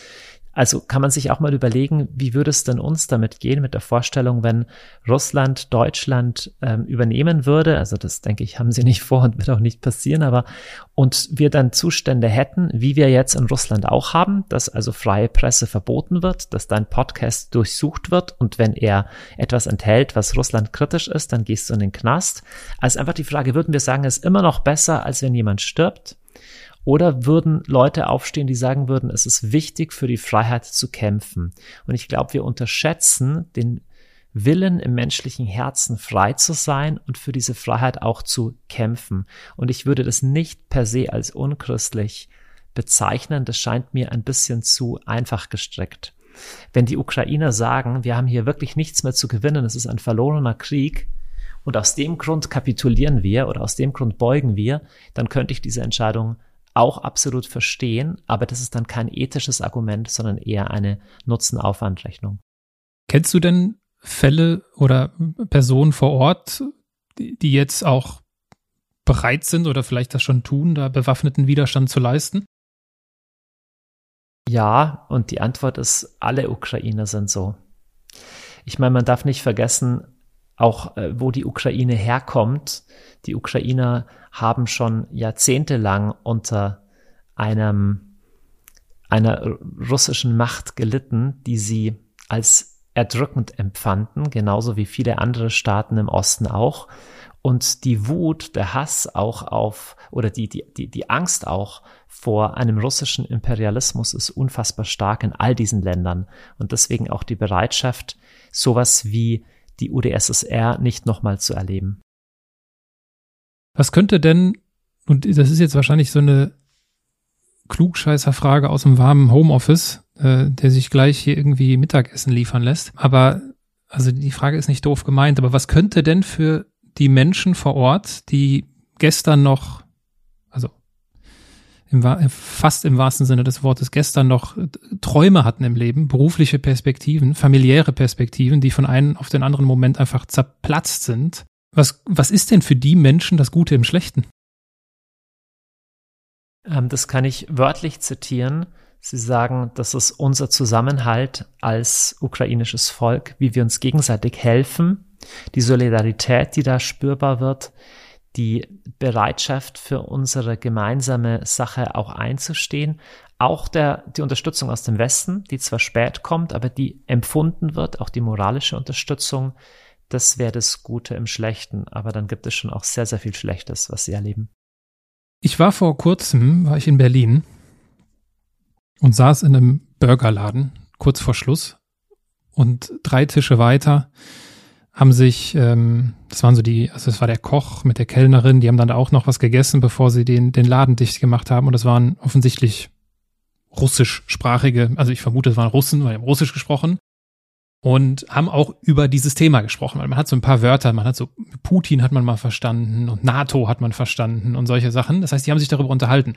also kann man sich auch mal überlegen, wie würde es denn uns damit gehen mit der Vorstellung, wenn Russland Deutschland ähm, übernehmen würde? Also das denke ich, haben sie nicht vor und wird auch nicht passieren, aber und wir dann Zustände hätten, wie wir jetzt in Russland auch haben, dass also freie Presse verboten wird, dass dein Podcast durchsucht wird und wenn er etwas enthält, was Russland kritisch ist, dann gehst du in den Knast. Also einfach die Frage, würden wir sagen, es ist immer noch besser, als wenn jemand stirbt? Oder würden Leute aufstehen, die sagen würden, es ist wichtig für die Freiheit zu kämpfen. Und ich glaube, wir unterschätzen den Willen im menschlichen Herzen frei zu sein und für diese Freiheit auch zu kämpfen. Und ich würde das nicht per se als unchristlich bezeichnen. Das scheint mir ein bisschen zu einfach gestrickt. Wenn die Ukrainer sagen, wir haben hier wirklich nichts mehr zu gewinnen, es ist ein verlorener Krieg, und aus dem Grund kapitulieren wir oder aus dem Grund beugen wir, dann könnte ich diese Entscheidung auch absolut verstehen, aber das ist dann kein ethisches Argument, sondern eher eine Nutzen-Aufwand-Rechnung. Kennst du denn Fälle oder Personen vor Ort, die jetzt auch bereit sind oder vielleicht das schon tun, da bewaffneten Widerstand zu leisten? Ja, und die Antwort ist, alle Ukrainer sind so. Ich meine, man darf nicht vergessen, auch äh, wo die Ukraine herkommt. Die Ukrainer haben schon jahrzehntelang unter einem, einer russischen Macht gelitten, die sie als erdrückend empfanden, genauso wie viele andere Staaten im Osten auch. Und die Wut, der Hass auch auf, oder die, die, die, die Angst auch vor einem russischen Imperialismus ist unfassbar stark in all diesen Ländern. Und deswegen auch die Bereitschaft, sowas wie die UdSSR nicht nochmal zu erleben. Was könnte denn, und das ist jetzt wahrscheinlich so eine Klugscheißer-Frage aus dem warmen Homeoffice, äh, der sich gleich hier irgendwie Mittagessen liefern lässt. Aber, also die Frage ist nicht doof gemeint, aber was könnte denn für die Menschen vor Ort, die gestern noch, im, fast im wahrsten Sinne des Wortes gestern noch Träume hatten im Leben, berufliche Perspektiven, familiäre Perspektiven, die von einem auf den anderen Moment einfach zerplatzt sind, was, was ist denn für die Menschen das Gute im Schlechten? Ähm, das kann ich wörtlich zitieren. Sie sagen, das ist unser Zusammenhalt als ukrainisches Volk, wie wir uns gegenseitig helfen, die Solidarität, die da spürbar wird, die Bereitschaft für unsere gemeinsame Sache auch einzustehen, auch der, die Unterstützung aus dem Westen, die zwar spät kommt, aber die empfunden wird, auch die moralische Unterstützung, das wäre das Gute im Schlechten. Aber dann gibt es schon auch sehr, sehr viel Schlechtes, was sie erleben. Ich war vor kurzem, war ich in Berlin und saß in einem Burgerladen kurz vor Schluss und drei Tische weiter haben sich, ähm, das waren so die, also das war der Koch mit der Kellnerin, die haben dann da auch noch was gegessen, bevor sie den, den Laden dicht gemacht haben. Und das waren offensichtlich russischsprachige, also ich vermute, es waren Russen, weil die haben Russisch gesprochen und haben auch über dieses Thema gesprochen, weil man hat so ein paar Wörter, man hat so Putin hat man mal verstanden und NATO hat man verstanden und solche Sachen. Das heißt, die haben sich darüber unterhalten.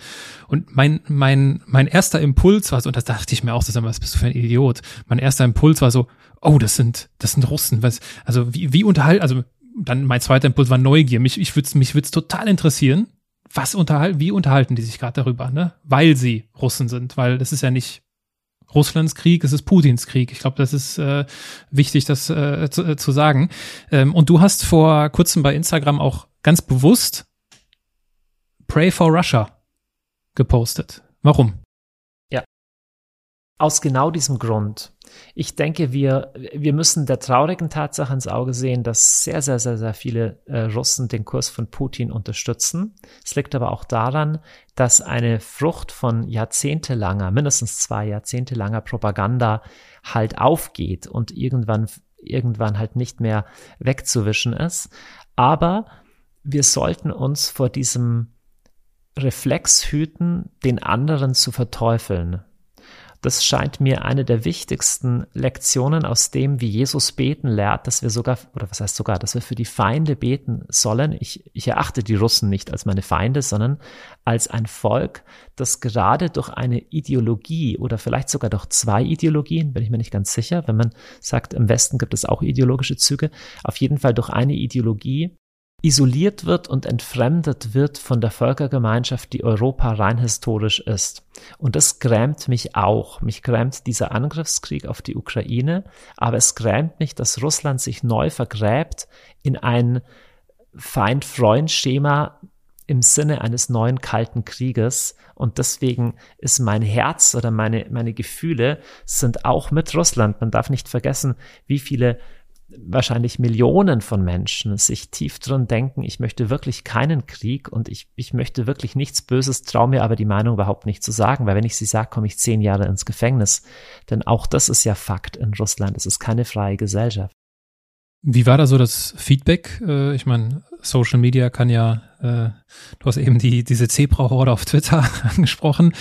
Und mein mein mein erster Impuls war so, und das dachte ich mir auch, das was bist du für ein Idiot? Mein erster Impuls war so, oh, das sind das sind Russen, was also wie wie unterhalten, also dann mein zweiter Impuls war Neugier. Mich ich würde mich würde total interessieren, was unterhalten, wie unterhalten die sich gerade darüber, ne? Weil sie Russen sind, weil das ist ja nicht Russlands Krieg, es ist Putins Krieg. Ich glaube, das ist äh, wichtig, das äh, zu, äh, zu sagen. Ähm, und du hast vor kurzem bei Instagram auch ganz bewusst Pray for Russia gepostet. Warum? Aus genau diesem Grund. Ich denke, wir, wir müssen der traurigen Tatsache ins Auge sehen, dass sehr, sehr, sehr, sehr viele äh, Russen den Kurs von Putin unterstützen. Es liegt aber auch daran, dass eine Frucht von jahrzehntelanger, mindestens zwei jahrzehntelanger Propaganda halt aufgeht und irgendwann, irgendwann halt nicht mehr wegzuwischen ist. Aber wir sollten uns vor diesem Reflex hüten, den anderen zu verteufeln. Das scheint mir eine der wichtigsten Lektionen aus dem, wie Jesus beten lehrt, dass wir sogar, oder was heißt sogar, dass wir für die Feinde beten sollen. Ich, ich erachte die Russen nicht als meine Feinde, sondern als ein Volk, das gerade durch eine Ideologie oder vielleicht sogar durch zwei Ideologien, bin ich mir nicht ganz sicher, wenn man sagt, im Westen gibt es auch ideologische Züge, auf jeden Fall durch eine Ideologie isoliert wird und entfremdet wird von der Völkergemeinschaft, die Europa rein historisch ist. Und das grämt mich auch. Mich grämt dieser Angriffskrieg auf die Ukraine, aber es grämt mich, dass Russland sich neu vergräbt in ein Feind-Freund-Schema im Sinne eines neuen kalten Krieges. Und deswegen ist mein Herz oder meine, meine Gefühle sind auch mit Russland. Man darf nicht vergessen, wie viele wahrscheinlich Millionen von Menschen sich tief drin denken, ich möchte wirklich keinen Krieg und ich, ich möchte wirklich nichts Böses, traue mir aber die Meinung überhaupt nicht zu sagen, weil wenn ich sie sage, komme ich zehn Jahre ins Gefängnis. Denn auch das ist ja Fakt in Russland. Es ist keine freie Gesellschaft. Wie war da so das Feedback? Äh, ich meine, Social Media kann ja, äh, du hast eben die, diese Zebra-Horde auf Twitter angesprochen.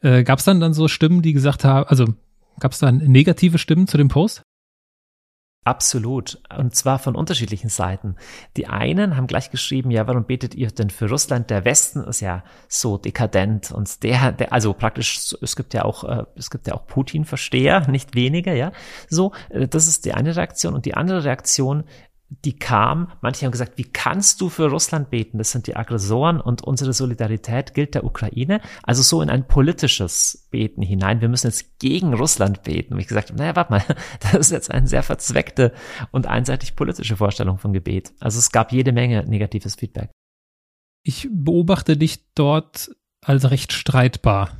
Äh, gab es dann dann so Stimmen, die gesagt haben, also gab es dann negative Stimmen zu dem Post? Absolut. Und zwar von unterschiedlichen Seiten. Die einen haben gleich geschrieben, ja, warum betet ihr denn für Russland? Der Westen ist ja so dekadent und der, der also praktisch, es gibt ja auch, äh, es gibt ja auch Putin-Versteher, nicht weniger, ja. So, äh, das ist die eine Reaktion. Und die andere Reaktion die kam, manche haben gesagt, wie kannst du für Russland beten? Das sind die Aggressoren und unsere Solidarität gilt der Ukraine. Also so in ein politisches Beten hinein. Wir müssen jetzt gegen Russland beten. Und ich gesagt naja, warte mal, das ist jetzt eine sehr verzweckte und einseitig politische Vorstellung von Gebet. Also es gab jede Menge negatives Feedback. Ich beobachte dich dort als recht streitbar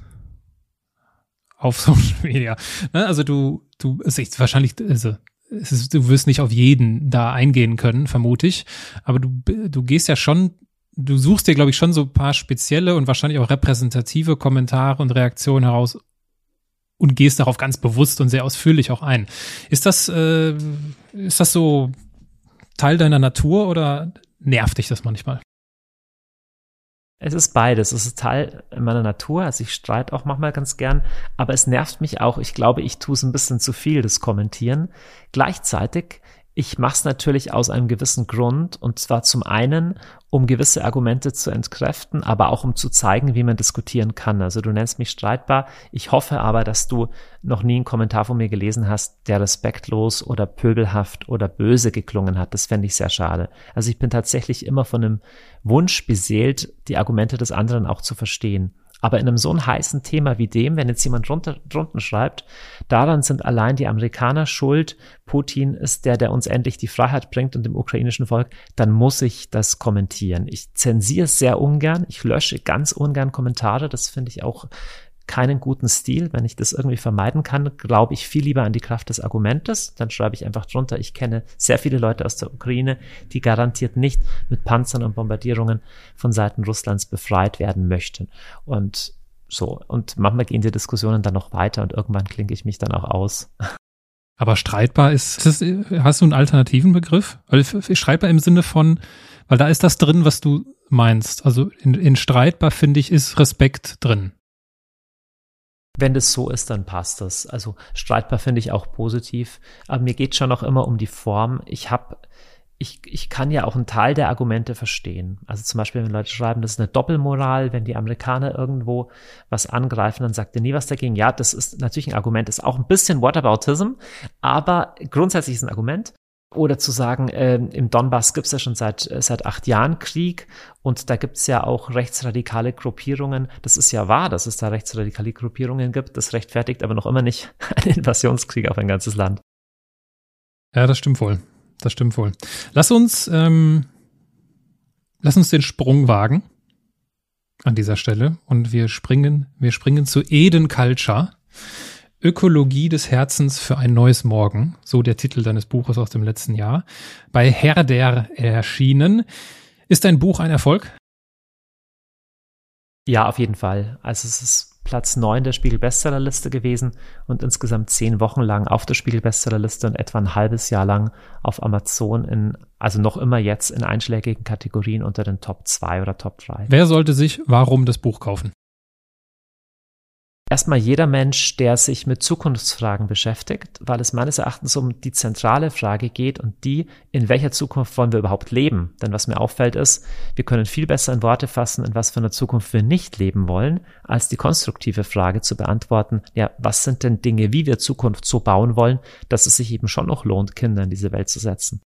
auf Social Media. Ne, also du, du, es ist wahrscheinlich, also ist, du wirst nicht auf jeden da eingehen können, vermute ich. Aber du, du gehst ja schon, du suchst dir, glaube ich, schon so ein paar spezielle und wahrscheinlich auch repräsentative Kommentare und Reaktionen heraus und gehst darauf ganz bewusst und sehr ausführlich auch ein. Ist das, äh, ist das so Teil deiner Natur oder nervt dich das manchmal? Es ist beides. Es ist Teil meiner Natur. Also ich streite auch manchmal ganz gern, aber es nervt mich auch. Ich glaube, ich tue es ein bisschen zu viel, das Kommentieren. Gleichzeitig ich mache es natürlich aus einem gewissen Grund und zwar zum einen, um gewisse Argumente zu entkräften, aber auch um zu zeigen, wie man diskutieren kann. Also du nennst mich streitbar. Ich hoffe aber, dass du noch nie einen Kommentar von mir gelesen hast, der respektlos oder pöbelhaft oder böse geklungen hat. Das fände ich sehr schade. Also ich bin tatsächlich immer von einem Wunsch beseelt, die Argumente des anderen auch zu verstehen. Aber in einem so einem heißen Thema wie dem, wenn jetzt jemand drunter, drunten schreibt, daran sind allein die Amerikaner schuld, Putin ist der, der uns endlich die Freiheit bringt und dem ukrainischen Volk, dann muss ich das kommentieren. Ich zensiere es sehr ungern, ich lösche ganz ungern Kommentare, das finde ich auch keinen guten Stil. Wenn ich das irgendwie vermeiden kann, glaube ich viel lieber an die Kraft des Argumentes. Dann schreibe ich einfach drunter, ich kenne sehr viele Leute aus der Ukraine, die garantiert nicht mit Panzern und Bombardierungen von Seiten Russlands befreit werden möchten. Und So, und manchmal gehen die Diskussionen dann noch weiter und irgendwann klinke ich mich dann auch aus. Aber streitbar ist, ist das, hast du einen alternativen Begriff? Also streitbar im Sinne von, weil da ist das drin, was du meinst. Also in, in streitbar, finde ich, ist Respekt drin. Wenn das so ist, dann passt das. Also streitbar finde ich auch positiv. Aber mir geht schon noch immer um die Form. Ich habe ich, ich kann ja auch einen Teil der Argumente verstehen. Also zum Beispiel, wenn Leute schreiben, das ist eine Doppelmoral, wenn die Amerikaner irgendwo was angreifen, dann sagt ihr nie was dagegen. Ja, das ist natürlich ein Argument, ist auch ein bisschen Whataboutism, aber grundsätzlich ist ein Argument. Oder zu sagen, äh, im Donbass gibt es ja schon seit, äh, seit acht Jahren Krieg und da gibt es ja auch rechtsradikale Gruppierungen. Das ist ja wahr, dass es da rechtsradikale Gruppierungen gibt. Das rechtfertigt aber noch immer nicht einen Invasionskrieg auf ein ganzes Land. Ja, das stimmt wohl. Das stimmt wohl. Lass uns, ähm, lass uns den Sprung wagen an dieser Stelle und wir springen, wir springen zu Eden Culture. Ökologie des Herzens für ein neues Morgen, so der Titel deines Buches aus dem letzten Jahr, bei Herder erschienen. Ist dein Buch ein Erfolg? Ja, auf jeden Fall. Also es ist Platz 9 der Spiegel-Bestsellerliste gewesen und insgesamt zehn Wochen lang auf der Spiegel-Bestsellerliste und etwa ein halbes Jahr lang auf Amazon in, also noch immer jetzt in einschlägigen Kategorien unter den Top 2 oder Top 3. Wer sollte sich warum das Buch kaufen? Erstmal jeder Mensch, der sich mit Zukunftsfragen beschäftigt, weil es meines Erachtens um die zentrale Frage geht und die, in welcher Zukunft wollen wir überhaupt leben? Denn was mir auffällt ist, wir können viel besser in Worte fassen, in was für einer Zukunft wir nicht leben wollen, als die konstruktive Frage zu beantworten, ja, was sind denn Dinge, wie wir Zukunft so bauen wollen, dass es sich eben schon noch lohnt, Kinder in diese Welt zu setzen.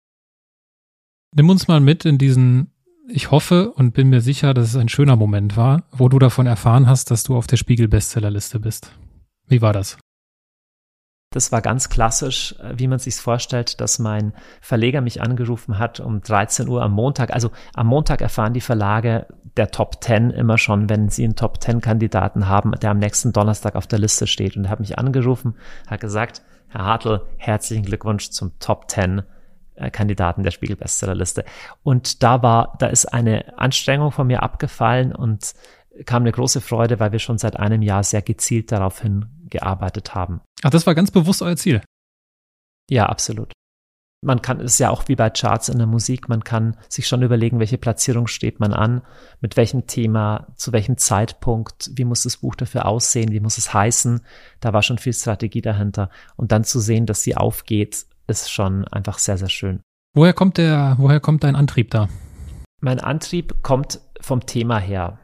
Nimm uns mal mit in diesen ich hoffe und bin mir sicher, dass es ein schöner Moment war, wo du davon erfahren hast, dass du auf der Spiegel-Bestsellerliste bist. Wie war das? Das war ganz klassisch, äh, wie man sich vorstellt, dass mein Verleger mich angerufen hat um 13 Uhr am Montag. Also am Montag erfahren die Verlage der Top 10 immer schon, wenn sie einen Top 10 Kandidaten haben, der am nächsten Donnerstag auf der Liste steht. Und er hat mich angerufen, hat gesagt, Herr Hartl, herzlichen Glückwunsch zum Top 10 äh, Kandidaten der Spiegel-Bestsellerliste. Und da war, da ist eine Anstrengung von mir abgefallen und kam eine große Freude, weil wir schon seit einem Jahr sehr gezielt darauf hingearbeitet haben. Ach, das war ganz bewusst euer Ziel. Ja, absolut. Man kann, es ist ja auch wie bei Charts in der Musik, man kann sich schon überlegen, welche Platzierung steht man an, mit welchem Thema, zu welchem Zeitpunkt, wie muss das Buch dafür aussehen, wie muss es heißen. Da war schon viel Strategie dahinter. Und dann zu sehen, dass sie aufgeht, ist schon einfach sehr, sehr schön. Woher kommt der, woher kommt dein Antrieb da? Mein Antrieb kommt vom Thema her.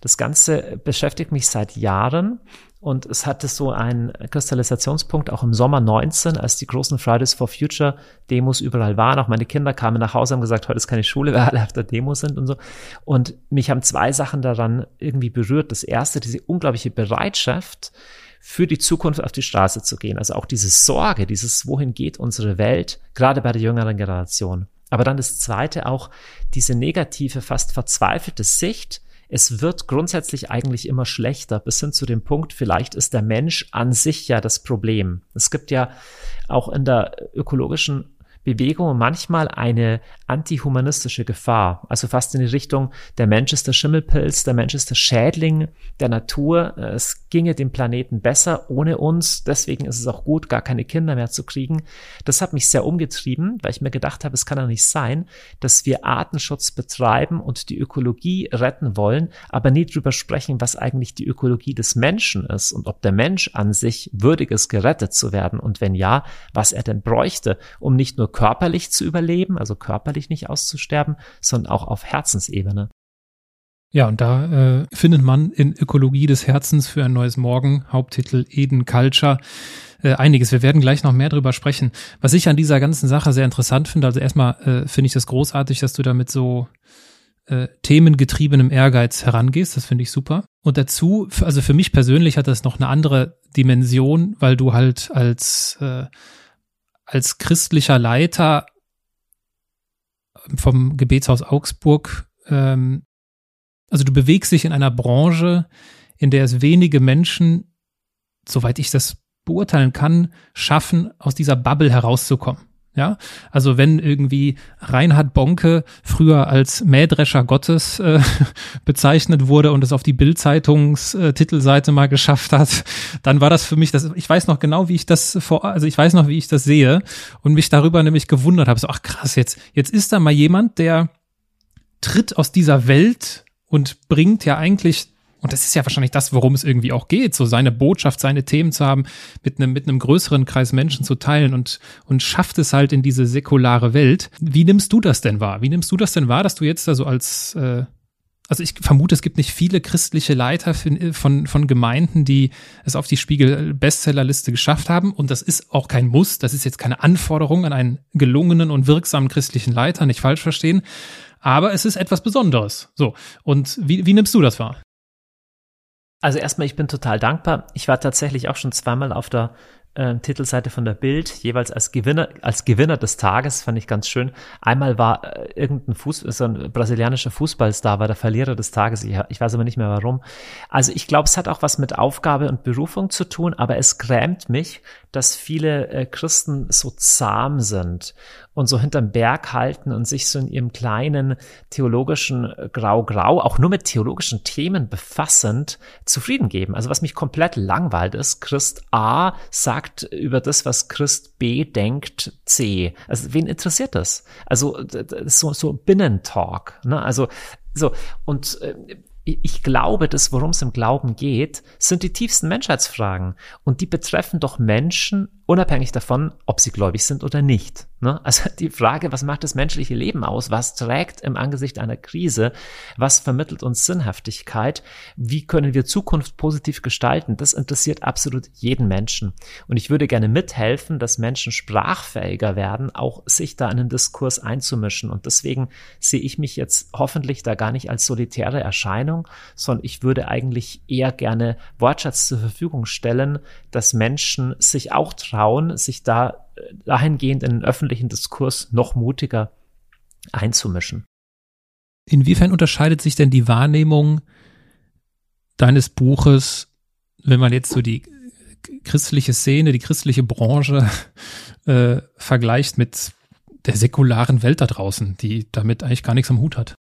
Das Ganze beschäftigt mich seit Jahren und es hatte so einen Kristallisationspunkt auch im Sommer 19, als die großen Fridays for Future Demos überall waren. Auch meine Kinder kamen nach Hause und haben gesagt, heute ist keine Schule, weil alle auf der Demo sind und so. Und mich haben zwei Sachen daran irgendwie berührt. Das erste, diese unglaubliche Bereitschaft, für die Zukunft auf die Straße zu gehen. Also auch diese Sorge, dieses Wohin geht unsere Welt, gerade bei der jüngeren Generation. Aber dann das zweite auch diese negative, fast verzweifelte Sicht, es wird grundsätzlich eigentlich immer schlechter, bis hin zu dem Punkt, vielleicht ist der Mensch an sich ja das Problem. Es gibt ja auch in der ökologischen Bewegung manchmal eine antihumanistische Gefahr. Also fast in die Richtung, der Mensch ist der Schimmelpilz, der Mensch ist der Schädling der Natur. Es ginge dem Planeten besser ohne uns. Deswegen ist es auch gut, gar keine Kinder mehr zu kriegen. Das hat mich sehr umgetrieben, weil ich mir gedacht habe, es kann doch nicht sein, dass wir Artenschutz betreiben und die Ökologie retten wollen, aber nie drüber sprechen, was eigentlich die Ökologie des Menschen ist und ob der Mensch an sich würdig ist, gerettet zu werden und wenn ja, was er denn bräuchte, um nicht nur körperlich zu überleben, also körperlich nicht auszusterben, sondern auch auf Herzensebene. Ja, und da äh, findet man in Ökologie des Herzens für ein neues Morgen, Haupttitel Eden Culture, äh, einiges. Wir werden gleich noch mehr drüber sprechen. Was ich an dieser ganzen Sache sehr interessant finde, also erstmal äh, finde ich das großartig, dass du damit so äh, themengetriebenem Ehrgeiz herangehst. Das finde ich super. Und dazu, also für mich persönlich hat das noch eine andere Dimension, weil du halt als äh, als christlicher Leiter vom Gebetshaus Augsburg, ähm, also du bewegst dich in einer Branche, in der es wenige Menschen, soweit ich das beurteilen kann, schaffen, aus dieser Bubble herauszukommen. Ja, also wenn irgendwie Reinhard Bonke früher als Mähdrescher Gottes äh, bezeichnet wurde und es auf die Bild-Zeitungs-Titelseite mal geschafft hat, dann war das für mich, das, ich weiß noch genau, wie ich das vor, also ich weiß noch, wie ich das sehe und mich darüber nämlich gewundert habe. So, ach krass, jetzt, jetzt ist da mal jemand, der tritt aus dieser Welt und bringt ja eigentlich und das ist ja wahrscheinlich das, worum es irgendwie auch geht, so seine Botschaft, seine Themen zu haben, mit einem, mit einem größeren Kreis Menschen zu teilen und, und schafft es halt in diese säkulare Welt. Wie nimmst du das denn wahr? Wie nimmst du das denn wahr, dass du jetzt da so als, äh, also ich vermute, es gibt nicht viele christliche Leiter von, von Gemeinden, die es auf die Spiegel-Bestsellerliste geschafft haben. Und das ist auch kein Muss, das ist jetzt keine Anforderung an einen gelungenen und wirksamen christlichen Leiter, nicht falsch verstehen. Aber es ist etwas Besonderes. So. Und wie, wie nimmst du das wahr? Also erstmal, ich bin total dankbar. Ich war tatsächlich auch schon zweimal auf der äh, Titelseite von der Bild, jeweils als Gewinner, als Gewinner des Tages, fand ich ganz schön. Einmal war äh, irgendein Fuß, so ein brasilianischer Fußballstar, war der Verlierer des Tages. Ich, ich weiß aber nicht mehr warum. Also ich glaube, es hat auch was mit Aufgabe und Berufung zu tun, aber es grämt mich, dass viele äh, Christen so zahm sind und so hinterm Berg halten und sich so in ihrem kleinen theologischen äh, Grau-Grau, auch nur mit theologischen Themen befassend, zufrieden geben. Also was mich komplett langweilt ist, Christ A sagt über das, was Christ B denkt, C. Also wen interessiert das? Also so, so Binnentalk. Ne? Also so, und äh, ich glaube, das, worum es im Glauben geht, sind die tiefsten Menschheitsfragen. Und die betreffen doch Menschen unabhängig davon, ob sie gläubig sind oder nicht. Ne? Also die Frage, was macht das menschliche Leben aus? Was trägt im Angesicht einer Krise? Was vermittelt uns Sinnhaftigkeit? Wie können wir Zukunft positiv gestalten? Das interessiert absolut jeden Menschen. Und ich würde gerne mithelfen, dass Menschen sprachfähiger werden, auch sich da in den Diskurs einzumischen. Und deswegen sehe ich mich jetzt hoffentlich da gar nicht als solitäre Erscheinung, sondern ich würde eigentlich eher gerne Wortschatz zur Verfügung stellen, dass Menschen sich auch trauen, sich da dahingehend in den öffentlichen Diskurs noch mutiger einzumischen. Inwiefern unterscheidet sich denn die Wahrnehmung deines Buches, wenn man jetzt so die christliche Szene, die christliche Branche äh, vergleicht mit der säkularen Welt da draußen, die damit eigentlich gar nichts am Hut hat?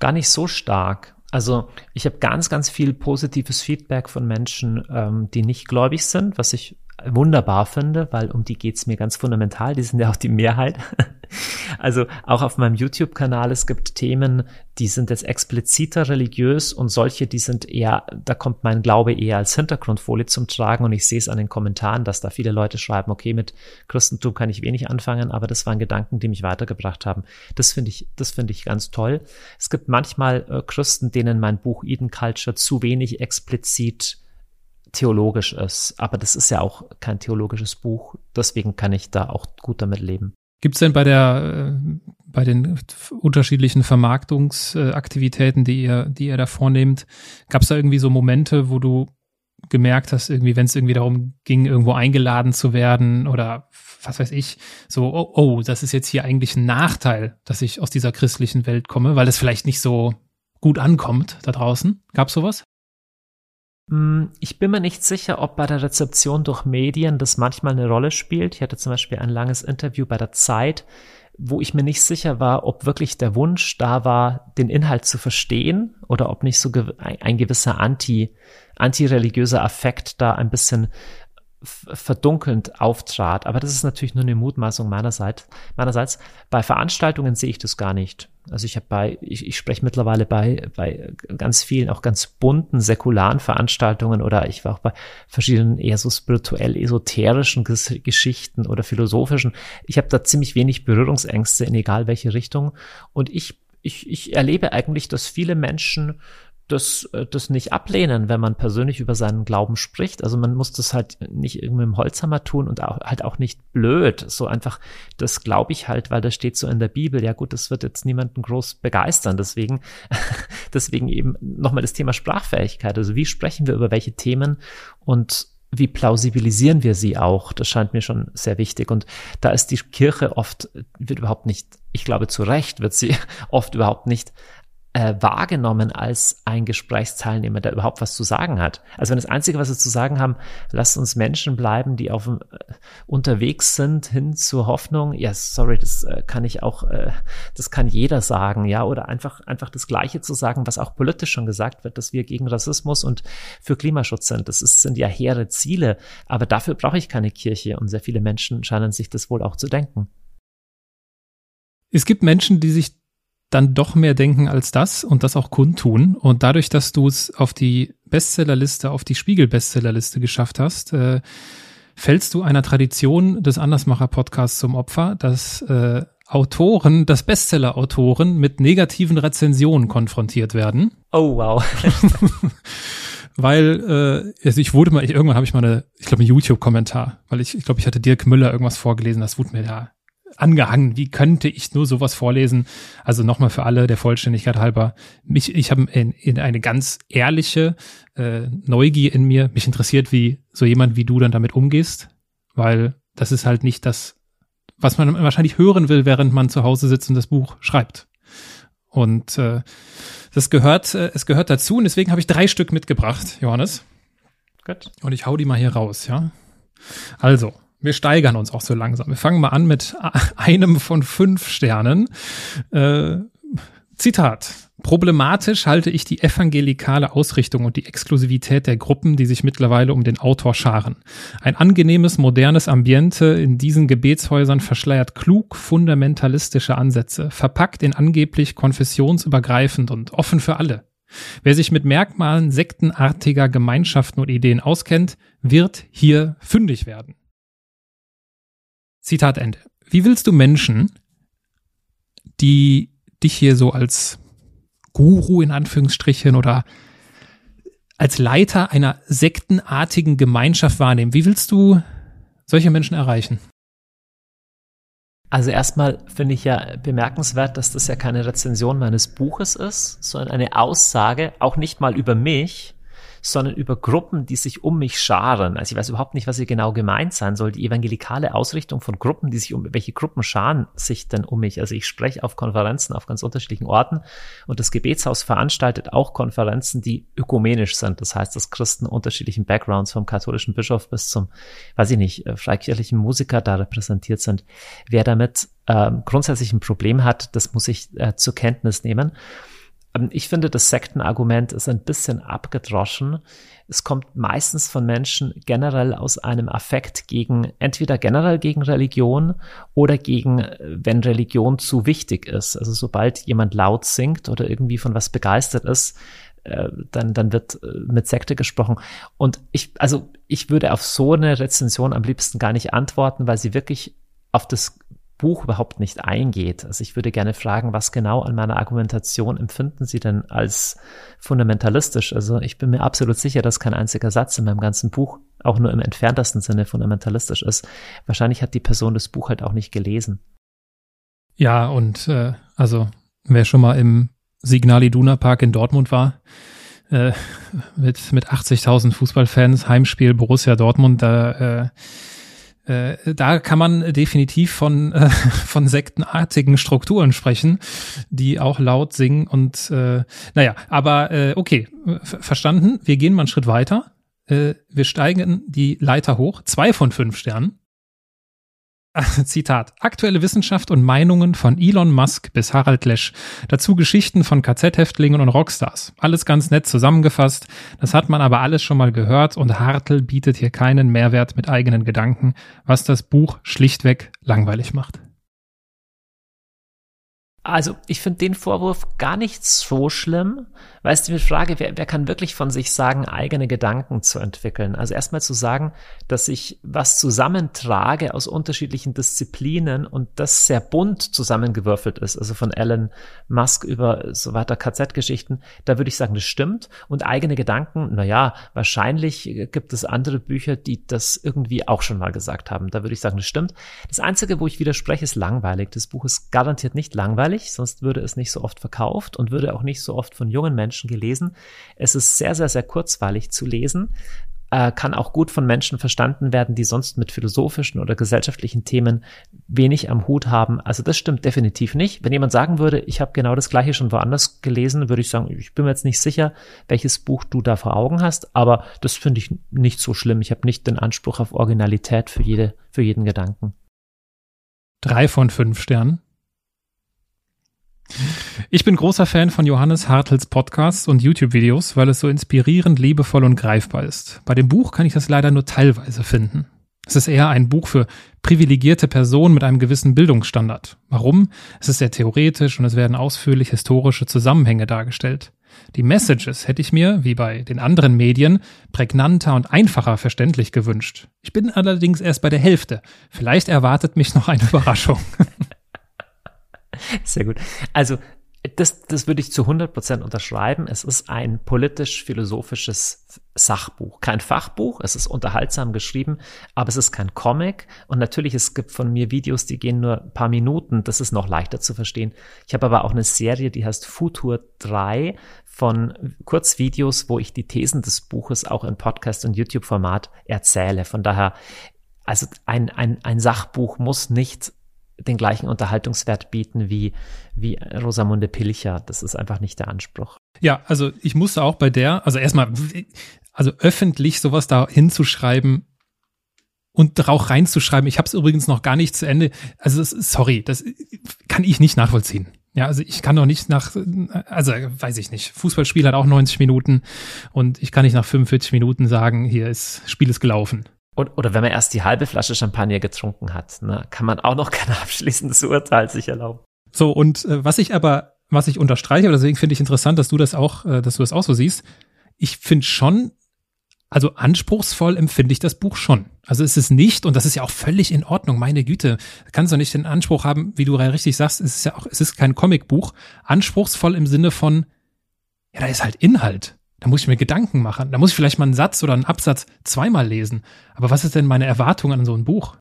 Gar nicht so stark. Also ich habe ganz, ganz viel positives Feedback von Menschen, ähm, die nicht gläubig sind, was ich wunderbar finde, weil um die geht's mir ganz fundamental, die sind ja auch die Mehrheit. Also auch auf meinem YouTube-Kanal, es gibt Themen, die sind jetzt expliziter religiös und solche, die sind eher, da kommt mein Glaube eher als Hintergrundfolie zum Tragen und ich sehe es an den Kommentaren, dass da viele Leute schreiben, okay, mit Christentum kann ich wenig anfangen, aber das waren Gedanken, die mich weitergebracht haben. Das finde ich, das finde ich ganz toll. Es gibt manchmal äh, Christen, denen mein Buch Eden Culture zu wenig explizit theologisch ist. Aber das ist ja auch kein theologisches Buch. Deswegen kann ich da auch gut damit leben. Gibt es denn bei der, äh, bei den unterschiedlichen Vermarktungsaktivitäten, die ihr, die ihr da vornehmt, gab es da irgendwie so Momente, wo du gemerkt hast, irgendwie, wenn es irgendwie darum ging, irgendwo eingeladen zu werden oder was weiß ich, so, oh, oh, das ist jetzt hier eigentlich ein Nachteil, dass ich aus dieser christlichen Welt komme, weil es vielleicht nicht so gut ankommt da draußen. Gab es sowas? Hm, ich bin mir nicht sicher, ob bei der Rezeption durch Medien das manchmal eine Rolle spielt. Ich hatte zum Beispiel ein langes Interview bei der Zeit, wo ich mir nicht sicher war, ob wirklich der Wunsch da war, den Inhalt zu verstehen oder ob nicht so ein gewisser anti, antireligiöser Affekt da ein bisschen verdunkelnd auftrat. Aber das ist natürlich nur eine Mutmaßung meinerseits. Meinerseits bei Veranstaltungen sehe ich das gar nicht. Also ich habe bei, ich, ich spreche mittlerweile bei, bei ganz vielen, auch ganz bunten, säkularen Veranstaltungen oder ich war auch bei verschiedenen eher so spirituell esoterischen Geschichten oder philosophischen. Ich habe da ziemlich wenig Berührungsängste in egal welche Richtung. Und ich ich, ich erlebe eigentlich, dass viele Menschen das, äh, das nicht ablehnen, wenn man persönlich über seinen Glauben spricht. Also man muss das halt nicht irgendwie im Holzhammer tun und auch, halt auch nicht blöd. So einfach, das glaube ich halt, weil das steht so in der Bibel. Ja gut, das wird jetzt niemanden groß begeistern. Deswegen, deswegen eben nochmal das Thema Sprachfähigkeit. Also wie sprechen wir über welche Themen und wie plausibilisieren wir sie auch? Das scheint mir schon sehr wichtig. Und da ist die Kirche oft, wird überhaupt nicht, ich glaube zu Recht, wird sie oft überhaupt nicht äh, wahrgenommen als ein Gesprächsteilnehmer, der überhaupt was zu sagen hat. Also wenn das Einzige, was wir zu sagen haben, lasst uns Menschen bleiben, die auf äh, unterwegs sind hin zur Hoffnung. Ja, sorry, das äh, kann ich auch, äh, das kann jeder sagen, ja, oder einfach einfach das Gleiche zu sagen, was auch politisch schon gesagt wird, dass wir gegen Rassismus und für Klimaschutz sind. Das ist, sind ja hehre Ziele, aber dafür brauche ich keine Kirche und sehr viele Menschen scheinen sich das wohl auch zu denken. Es gibt Menschen, die sich dann doch mehr denken als das und das auch kundtun. Und dadurch, dass du es auf die Bestsellerliste, auf die Spiegel-Bestsellerliste geschafft hast, äh, fällst du einer Tradition des Andersmacher-Podcasts zum Opfer, dass äh, Autoren, dass Bestseller-Autoren mit negativen Rezensionen konfrontiert werden. Oh, wow. weil äh, also ich wurde mal, ich, irgendwann habe ich mal eine, ich glaube, einen YouTube-Kommentar, weil ich, ich glaube, ich hatte Dirk Müller irgendwas vorgelesen, das wurde mir ja angehangen. Wie könnte ich nur sowas vorlesen? Also nochmal für alle der Vollständigkeit halber. Mich, ich habe in, in eine ganz ehrliche äh, Neugier in mir. Mich interessiert, wie so jemand wie du dann damit umgehst, weil das ist halt nicht das, was man wahrscheinlich hören will, während man zu Hause sitzt und das Buch schreibt. Und äh, das gehört, äh, es gehört dazu und deswegen habe ich drei Stück mitgebracht, Johannes. Gut. Und ich hau die mal hier raus, ja. Also, wir steigern uns auch so langsam. Wir fangen mal an mit einem von fünf Sternen. Äh, Zitat. Problematisch halte ich die evangelikale Ausrichtung und die Exklusivität der Gruppen, die sich mittlerweile um den Autor scharen. Ein angenehmes, modernes Ambiente in diesen Gebetshäusern verschleiert klug fundamentalistische Ansätze, verpackt in angeblich konfessionsübergreifend und offen für alle. Wer sich mit Merkmalen sektenartiger Gemeinschaften und Ideen auskennt, wird hier fündig werden. Zitat Ende. Wie willst du Menschen, die dich hier so als Guru in Anführungsstrichen oder als Leiter einer sektenartigen Gemeinschaft wahrnehmen, wie willst du solche Menschen erreichen? Also erstmal finde ich ja bemerkenswert, dass das ja keine Rezension meines Buches ist, sondern eine Aussage, auch nicht mal über mich, sondern über Gruppen, die sich um mich scharen. Also ich weiß überhaupt nicht, was hier genau gemeint sein soll. Die evangelikale Ausrichtung von Gruppen, die sich um, welche Gruppen scharen sich denn um mich? Also ich spreche auf Konferenzen auf ganz unterschiedlichen Orten und das Gebetshaus veranstaltet auch Konferenzen, die ökumenisch sind. Das heißt, dass Christen unterschiedlichen Backgrounds vom katholischen Bischof bis zum, weiß ich nicht, äh, freikirchlichen Musiker da repräsentiert sind. Wer damit ähm, grundsätzlich ein Problem hat, das muss ich äh, zur Kenntnis nehmen. Ähm, ich finde, das Sektenargument ist ein bisschen abgedroschen. Es kommt meistens von Menschen generell aus einem Affekt gegen, entweder generell gegen Religion oder gegen, äh, wenn Religion zu wichtig ist. Also sobald jemand laut singt oder irgendwie von was begeistert ist, äh, dann, dann wird äh, mit Sekte gesprochen. Und ich, also ich würde auf so eine Rezension am liebsten gar nicht antworten, weil sie wirklich auf das Buch überhaupt nicht eingeht. Also ich würde gerne fragen, was genau an meiner Argumentation empfinden Sie denn als fundamentalistisch? Also ich bin mir absolut sicher, dass kein einziger Satz in meinem ganzen Buch auch nur im entferntesten Sinne fundamentalistisch ist. Wahrscheinlich hat die Person das Buch halt auch nicht gelesen. Ja, und äh, also wer schon mal im Signal Iduna Park in Dortmund war, äh, mit, mit 80.000 Fußballfans, Heimspiel Borussia Dortmund, da äh, äh, da kann man definitiv von, äh, von sektenartigen Strukturen sprechen, die auch laut singen und äh, naja, aber äh, okay, verstanden. Wir gehen mal einen Schritt weiter. Äh, wir steigen die Leiter hoch, zwei von fünf Sternen. Zitat. Aktuelle Wissenschaft und Meinungen von Elon Musk bis Harald Lesch. Dazu Geschichten von KZ-Häftlingen und Rockstars. Alles ganz nett zusammengefasst. Das hat man aber alles schon mal gehört und Hartl bietet hier keinen Mehrwert mit eigenen Gedanken, was das Buch schlichtweg langweilig macht. Also, ich finde den Vorwurf gar nicht so schlimm, Weißt du, mit Frage, wer, wer kann wirklich von sich sagen, eigene Gedanken zu entwickeln? Also erstmal zu sagen, dass ich was zusammentrage aus unterschiedlichen Disziplinen und das sehr bunt zusammengewürfelt ist, also von Elon Musk über so weiter KZ-Geschichten, da würde ich sagen, das stimmt. Und eigene Gedanken, naja, wahrscheinlich gibt es andere Bücher, die das irgendwie auch schon mal gesagt haben. Da würde ich sagen, das stimmt. Das Einzige, wo ich widerspreche, ist langweilig. Das Buch ist garantiert nicht langweilig, sonst würde es nicht so oft verkauft und würde auch nicht so oft von jungen Menschen Menschen gelesen. Es ist sehr, sehr, sehr kurzweilig zu lesen. äh, kann auch gut von Menschen verstanden werden, die sonst mit philosophischen oder gesellschaftlichen Themen wenig am Hut haben. Also das stimmt definitiv nicht. Wenn jemand sagen würde, ich habe genau das gleiche schon woanders gelesen, würde ich sagen, ich bin mir jetzt nicht sicher, welches Buch du da vor Augen hast, aber das finde ich nicht so schlimm. Ich habe nicht den Anspruch auf Originalität für jede, für jeden Gedanken. Drei von fünf Sternen. Ich bin großer Fan von Johannes Hartels Podcasts und YouTube-Videos, weil es so inspirierend, liebevoll und greifbar ist. Bei dem Buch kann ich das leider nur teilweise finden. Es ist eher ein Buch für privilegierte Personen mit einem gewissen Bildungsstandard. Warum? Es ist sehr theoretisch und es werden ausführlich historische Zusammenhänge dargestellt. Die Messages hätte ich mir, wie bei den anderen Medien, prägnanter und einfacher verständlich gewünscht. Ich bin allerdings erst bei der Hälfte. Vielleicht erwartet mich noch eine Überraschung. Sehr gut. Also das, das würde ich zu 100 Prozent unterschreiben. Es ist ein politisch-philosophisches Sachbuch, kein Fachbuch. Es ist unterhaltsam geschrieben, aber es ist kein Comic. Und natürlich, es gibt von mir Videos, die gehen nur ein paar Minuten. Das ist noch leichter zu verstehen. Ich habe aber auch eine Serie, die heißt Futur 3 von Kurzvideos, wo ich die Thesen des Buches auch in Podcast- und YouTube-Format erzähle. Von daher, also ein, ein, ein Sachbuch muss nicht den gleichen Unterhaltungswert bieten wie, wie Rosamunde Pilcher. Das ist einfach nicht der Anspruch. Ja, also ich musste auch bei der, also erstmal, also öffentlich sowas da hinzuschreiben und auch reinzuschreiben. Ich habe es übrigens noch gar nicht zu Ende. Also sorry, das kann ich nicht nachvollziehen. Ja, also ich kann doch nicht nach, also weiß ich nicht. Fußballspiel hat auch 90 Minuten und ich kann nicht nach 45 Minuten sagen, hier ist Spiel ist gelaufen. Und, oder wenn man erst die halbe Flasche Champagner getrunken hat, ne, kann man auch noch kein abschließendes Urteil sich erlauben. So, und äh, was ich aber, was ich unterstreiche, aber deswegen finde ich interessant, dass du das auch, äh, dass du das auch so siehst. Ich finde schon, also anspruchsvoll empfinde ich das Buch schon. Also es ist nicht, und das ist ja auch völlig in Ordnung, meine Güte, kannst du nicht den Anspruch haben, wie du richtig sagst, es ist ja auch, es ist kein Comicbuch, anspruchsvoll im Sinne von, ja, da ist halt Inhalt. Da muss ich mir Gedanken machen. Da muss ich vielleicht mal einen Satz oder einen Absatz zweimal lesen. Aber was ist denn meine Erwartung an so ein Buch?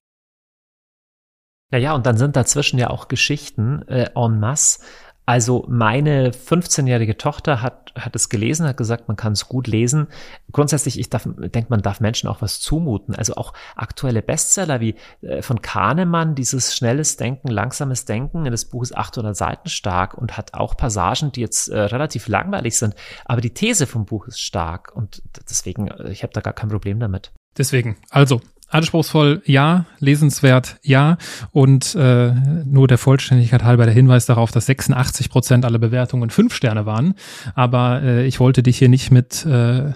Ja, ja, und dann sind dazwischen ja auch Geschichten äh, en masse. Also meine 15-jährige Tochter hat, hat es gelesen, hat gesagt, man kann es gut lesen. Grundsätzlich, ich denke, man darf Menschen auch was zumuten. Also auch aktuelle Bestseller wie äh, von Kahnemann, dieses schnelles Denken, langsames Denken. Das Buch ist 800 Seiten stark und hat auch Passagen, die jetzt äh, relativ langweilig sind. Aber die These vom Buch ist stark und deswegen, äh, ich habe da gar kein Problem damit. Deswegen, also Anspruchsvoll, ja. Lesenswert, ja. Und äh, nur der Vollständigkeit halber der Hinweis darauf, dass 86 Prozent aller Bewertungen fünf Sterne waren. Aber äh, ich wollte dich hier nicht mit äh,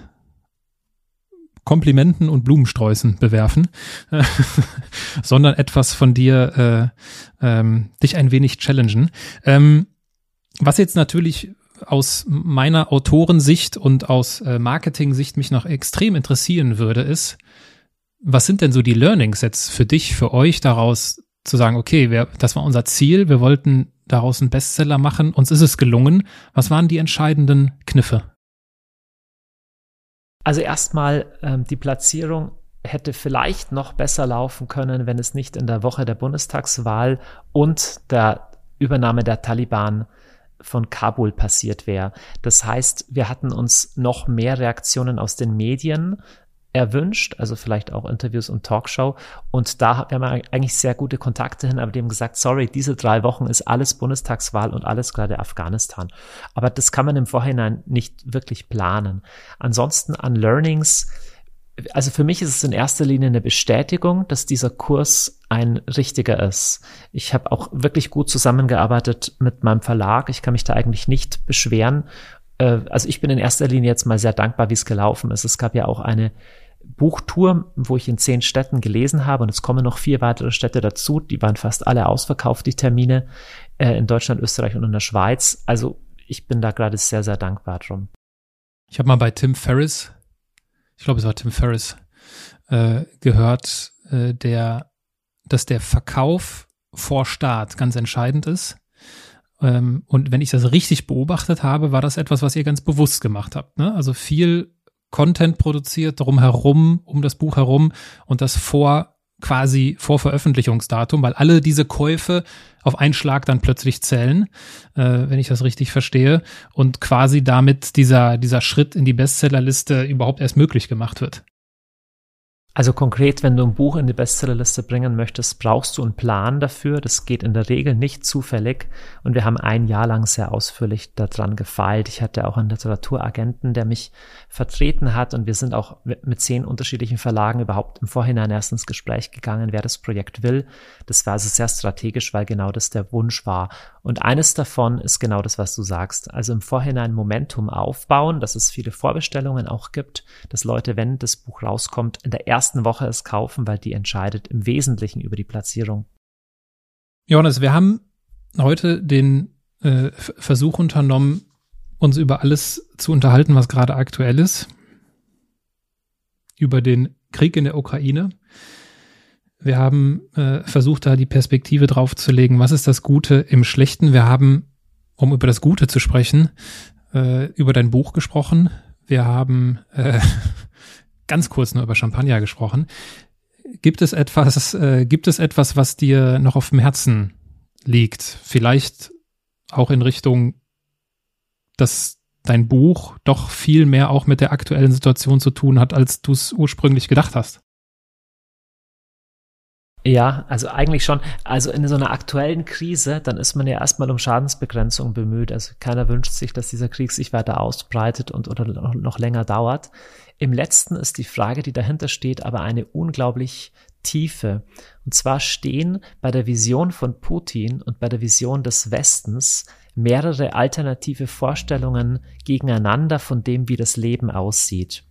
Komplimenten und Blumensträußen bewerfen, sondern etwas von dir, äh, ähm, dich ein wenig challengen. Ähm, was jetzt natürlich aus meiner Autorensicht und aus äh, Marketing-Sicht mich noch extrem interessieren würde, ist, was sind denn so die Learnings jetzt für dich, für euch daraus zu sagen, okay, wir, das war unser Ziel, wir wollten daraus einen Bestseller machen, uns ist es gelungen. Was waren die entscheidenden Kniffe? Also erstmal ähm, die Platzierung hätte vielleicht noch besser laufen können, wenn es nicht in der Woche der Bundestagswahl und der Übernahme der Taliban von Kabul passiert wäre. Das heißt, wir hatten uns noch mehr Reaktionen aus den Medien erwünscht, also vielleicht auch Interviews und Talkshow. Und da haben wir eigentlich sehr gute Kontakte hin, aber die haben gesagt, sorry, diese drei Wochen ist alles Bundestagswahl und alles gerade Afghanistan. Aber das kann man im Vorhinein nicht wirklich planen. Ansonsten an Learnings, also für mich ist es in erster Linie eine Bestätigung, dass dieser Kurs ein richtiger ist. Ich habe auch wirklich gut zusammengearbeitet mit meinem Verlag. Ich kann mich da eigentlich nicht beschweren. Äh, also ich bin in erster Linie jetzt mal sehr dankbar, wie es gelaufen ist. Es gab ja auch eine Buchtour, wo ich in zehn Städten gelesen habe und es kommen noch vier weitere Städte dazu. Die waren fast alle ausverkauft, die Termine äh, in Deutschland, Österreich und in der Schweiz. Also ich bin da gerade sehr, sehr dankbar drum. Ich habe mal bei Tim Ferriss, ich glaube es war Tim Ferriss, äh, gehört, äh, der, dass der Verkauf vor Start ganz entscheidend ist. Ähm, und wenn ich das richtig beobachtet habe, war das etwas, was ihr ganz bewusst gemacht habt. Ne? Also viel Content produziert, drumherum, um das Buch herum und das vor quasi vor Veröffentlichungsdatum, weil alle diese Käufe auf einen Schlag dann plötzlich zählen, äh, wenn ich das richtig verstehe, und quasi damit dieser, dieser Schritt in die Bestsellerliste überhaupt erst möglich gemacht wird. Also konkret, wenn du ein Buch in die Bestsellerliste bringen möchtest, brauchst du einen Plan dafür. Das geht in der Regel nicht zufällig. Und wir haben ein Jahr lang sehr ausführlich daran gefeilt. Ich hatte auch einen Literaturagenten, der mich vertreten hat. Und wir sind auch mit zehn unterschiedlichen Verlagen überhaupt im Vorhinein erst ins Gespräch gegangen, wer das Projekt will. Das war also sehr strategisch, weil genau das der Wunsch war. Und eines davon ist genau das, was du sagst. Also im Vorhinein Momentum aufbauen, dass es viele Vorbestellungen auch gibt, dass Leute, wenn das Buch rauskommt, in der ersten ersten Woche es kaufen, weil die entscheidet im Wesentlichen über die Platzierung. Johannes, wir haben heute den äh, Versuch unternommen, uns über alles zu unterhalten, was gerade aktuell ist. Über den Krieg in der Ukraine. Wir haben äh, versucht, da die Perspektive drauf zu legen, was ist das Gute im Schlechten. Wir haben, um über das Gute zu sprechen, äh, über dein Buch gesprochen. Wir haben äh, ganz kurz nur über Champagner gesprochen. Gibt es etwas, äh, gibt es etwas, was dir noch auf dem Herzen liegt? Vielleicht auch in Richtung, dass dein Buch doch viel mehr auch mit der aktuellen Situation zu tun hat, als du es ursprünglich gedacht hast. Ja, also eigentlich schon. Also in so einer aktuellen Krise, dann ist man ja erstmal um Schadensbegrenzung bemüht. Also keiner wünscht sich, dass dieser Krieg sich weiter ausbreitet und oder noch länger dauert. Im letzten ist die Frage, die dahinter steht, aber eine unglaublich tiefe. Und zwar stehen bei der Vision von Putin und bei der Vision des Westens mehrere alternative Vorstellungen gegeneinander von dem, wie das Leben aussieht.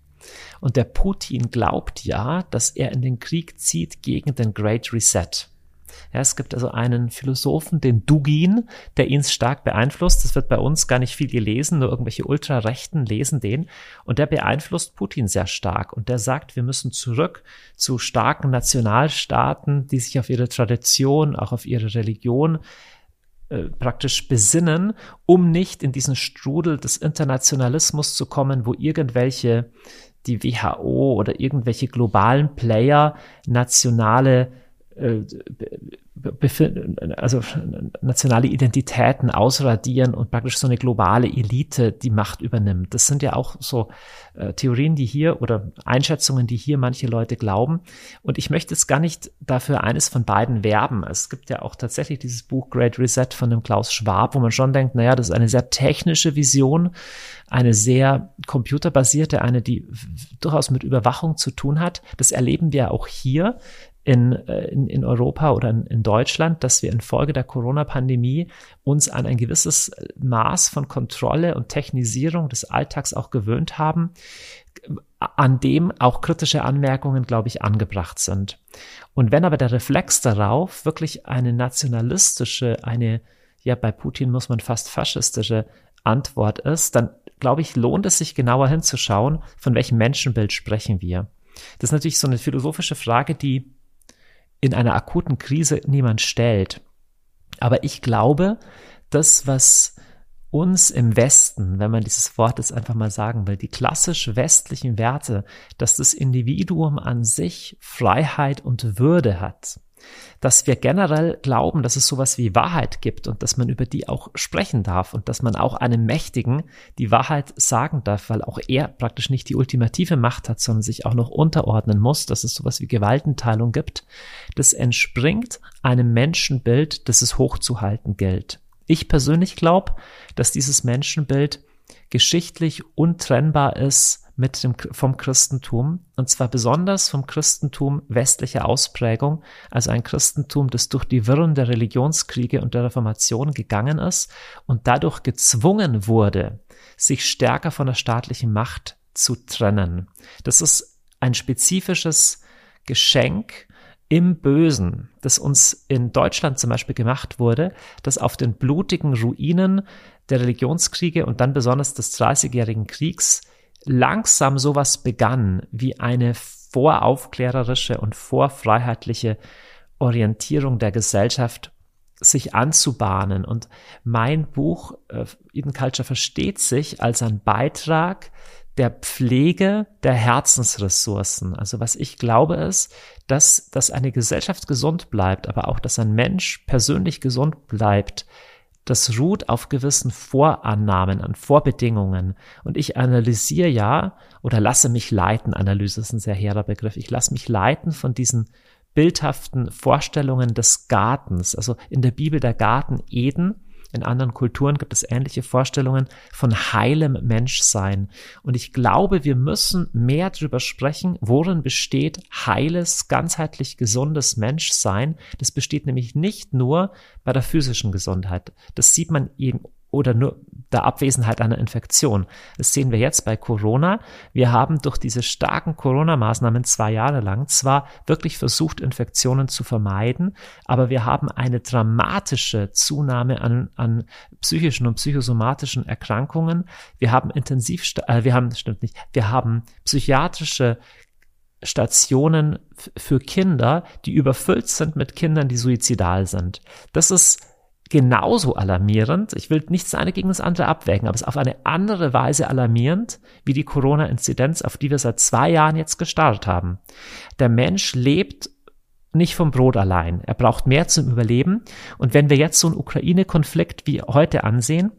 Und der Putin glaubt ja, dass er in den Krieg zieht gegen den Great Reset. Ja, es gibt also einen Philosophen, den Dugin, der ihn stark beeinflusst. Das wird bei uns gar nicht viel gelesen, nur irgendwelche Ultrarechten lesen den. Und der beeinflusst Putin sehr stark. Und der sagt, wir müssen zurück zu starken Nationalstaaten, die sich auf ihre Tradition, auch auf ihre Religion äh, praktisch besinnen, um nicht in diesen Strudel des Internationalismus zu kommen, wo irgendwelche, die WHO oder irgendwelche globalen Player nationale äh, also nationale Identitäten ausradieren und praktisch so eine globale Elite die Macht übernimmt. Das sind ja auch so äh, Theorien, die hier oder Einschätzungen, die hier manche Leute glauben. Und ich möchte jetzt gar nicht dafür eines von beiden werben. Es gibt ja auch tatsächlich dieses Buch Great Reset von dem Klaus Schwab, wo man schon denkt, naja, das ist eine sehr technische Vision, eine sehr computerbasierte, eine, die durchaus mit Überwachung zu tun hat. Das erleben wir auch hier in, äh, in, in Europa oder in, in Deutschland, dass wir infolge der Corona-Pandemie uns an ein gewisses Maß von Kontrolle und Technisierung des Alltags auch gewöhnt haben, an dem auch kritische Anmerkungen, glaube ich, angebracht sind. Und wenn aber der Reflex darauf wirklich eine nationalistische, eine, ja, bei Putin muss man fast faschistische Antwort ist, dann glaube ich, lohnt es sich genauer hinzuschauen, von welchem Menschenbild sprechen wir. Das ist natürlich so eine philosophische Frage, die in einer akuten Krise niemand stellt. Aber ich glaube, das, was uns im Westen, wenn man dieses Wort jetzt einfach mal sagen will, die klassisch westlichen Werte, dass das Individuum an sich Freiheit und Würde hat, dass wir generell glauben, dass es sowas wie Wahrheit gibt und dass man über die auch sprechen darf und dass man auch einem Mächtigen die Wahrheit sagen darf, weil auch er praktisch nicht die ultimative Macht hat, sondern sich auch noch unterordnen muss, dass es sowas wie Gewaltenteilung gibt. Das entspringt einem Menschenbild, das es hochzuhalten gilt. Ich persönlich glaube, dass dieses Menschenbild geschichtlich untrennbar ist mit dem, vom Christentum, und zwar besonders vom Christentum westlicher Ausprägung, also ein Christentum, das durch die Wirren der Religionskriege und der Reformation gegangen ist und dadurch gezwungen wurde, sich stärker von der staatlichen Macht zu trennen. Das ist ein spezifisches Geschenk im Bösen, das uns in Deutschland zum Beispiel gemacht wurde, das auf den blutigen Ruinen der Religionskriege und dann besonders des Dreißigjährigen Kriegs langsam sowas begann wie eine voraufklärerische und vorfreiheitliche Orientierung der Gesellschaft sich anzubahnen. Und mein Buch äh, Eden Culture versteht sich als ein Beitrag der Pflege der Herzensressourcen. Also was ich glaube ist, dass, dass eine Gesellschaft gesund bleibt, aber auch, dass ein Mensch persönlich gesund bleibt, das ruht auf gewissen Vorannahmen, an Vorbedingungen. Und ich analysiere ja oder lasse mich leiten. Analyse ist ein sehr hehrer Begriff. Ich lasse mich leiten von diesen bildhaften Vorstellungen des Gartens. Also in der Bibel der Garten Eden in anderen Kulturen gibt es ähnliche Vorstellungen von heilem Menschsein. Und ich glaube, wir müssen mehr darüber sprechen, worin besteht heiles, ganzheitlich gesundes Menschsein. Das besteht nämlich nicht nur bei der physischen Gesundheit. Das sieht man eben oder nur der Abwesenheit einer Infektion. Das sehen wir jetzt bei Corona. Wir haben durch diese starken Corona-Maßnahmen zwei Jahre lang zwar wirklich versucht, Infektionen zu vermeiden, aber wir haben eine dramatische Zunahme an, an psychischen und psychosomatischen Erkrankungen. Wir haben intensiv, äh, wir haben, stimmt nicht, wir haben psychiatrische Stationen für Kinder, die überfüllt sind mit Kindern, die suizidal sind. Das ist genauso alarmierend. Ich will nichts eine gegen das andere abwägen, aber es ist auf eine andere Weise alarmierend wie die Corona-Inzidenz, auf die wir seit zwei Jahren jetzt gestartet haben. Der Mensch lebt nicht vom Brot allein. Er braucht mehr zum Überleben. Und wenn wir jetzt so einen Ukraine-Konflikt wie heute ansehen,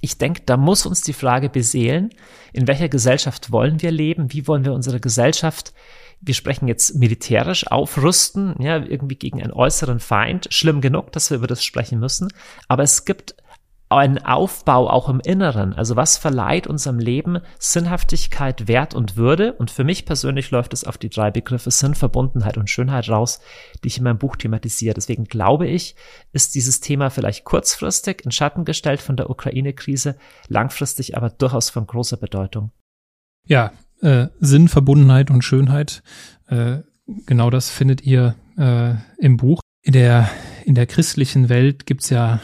ich denke, da muss uns die Frage beseelen, in welcher Gesellschaft wollen wir leben? Wie wollen wir unsere Gesellschaft wir sprechen jetzt militärisch aufrüsten, ja, irgendwie gegen einen äußeren Feind. Schlimm genug, dass wir über das sprechen müssen. Aber es gibt einen Aufbau auch im Inneren. Also was verleiht unserem Leben Sinnhaftigkeit, Wert und Würde? Und für mich persönlich läuft es auf die drei Begriffe Sinn, Verbundenheit und Schönheit raus, die ich in meinem Buch thematisiere. Deswegen glaube ich, ist dieses Thema vielleicht kurzfristig in Schatten gestellt von der Ukraine-Krise, langfristig aber durchaus von großer Bedeutung. Ja, äh, Sinn, Verbundenheit und Schönheit. Äh, genau das findet ihr äh, im Buch. In der, in der christlichen Welt gibt's ja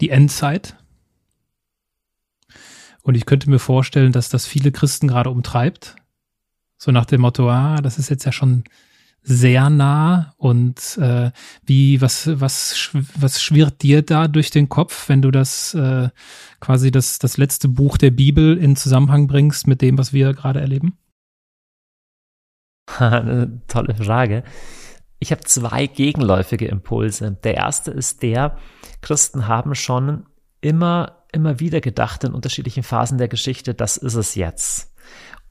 die Endzeit. Und ich könnte mir vorstellen, dass das viele Christen gerade umtreibt. So nach dem Motto, ah, das ist jetzt ja schon sehr nah und äh, wie was was was schwirrt dir da durch den Kopf, wenn du das äh, quasi das das letzte Buch der Bibel in Zusammenhang bringst mit dem, was wir gerade erleben? Eine tolle Frage. Ich habe zwei gegenläufige Impulse. Der erste ist der, Christen haben schon immer immer wieder gedacht in unterschiedlichen Phasen der Geschichte, das ist es jetzt.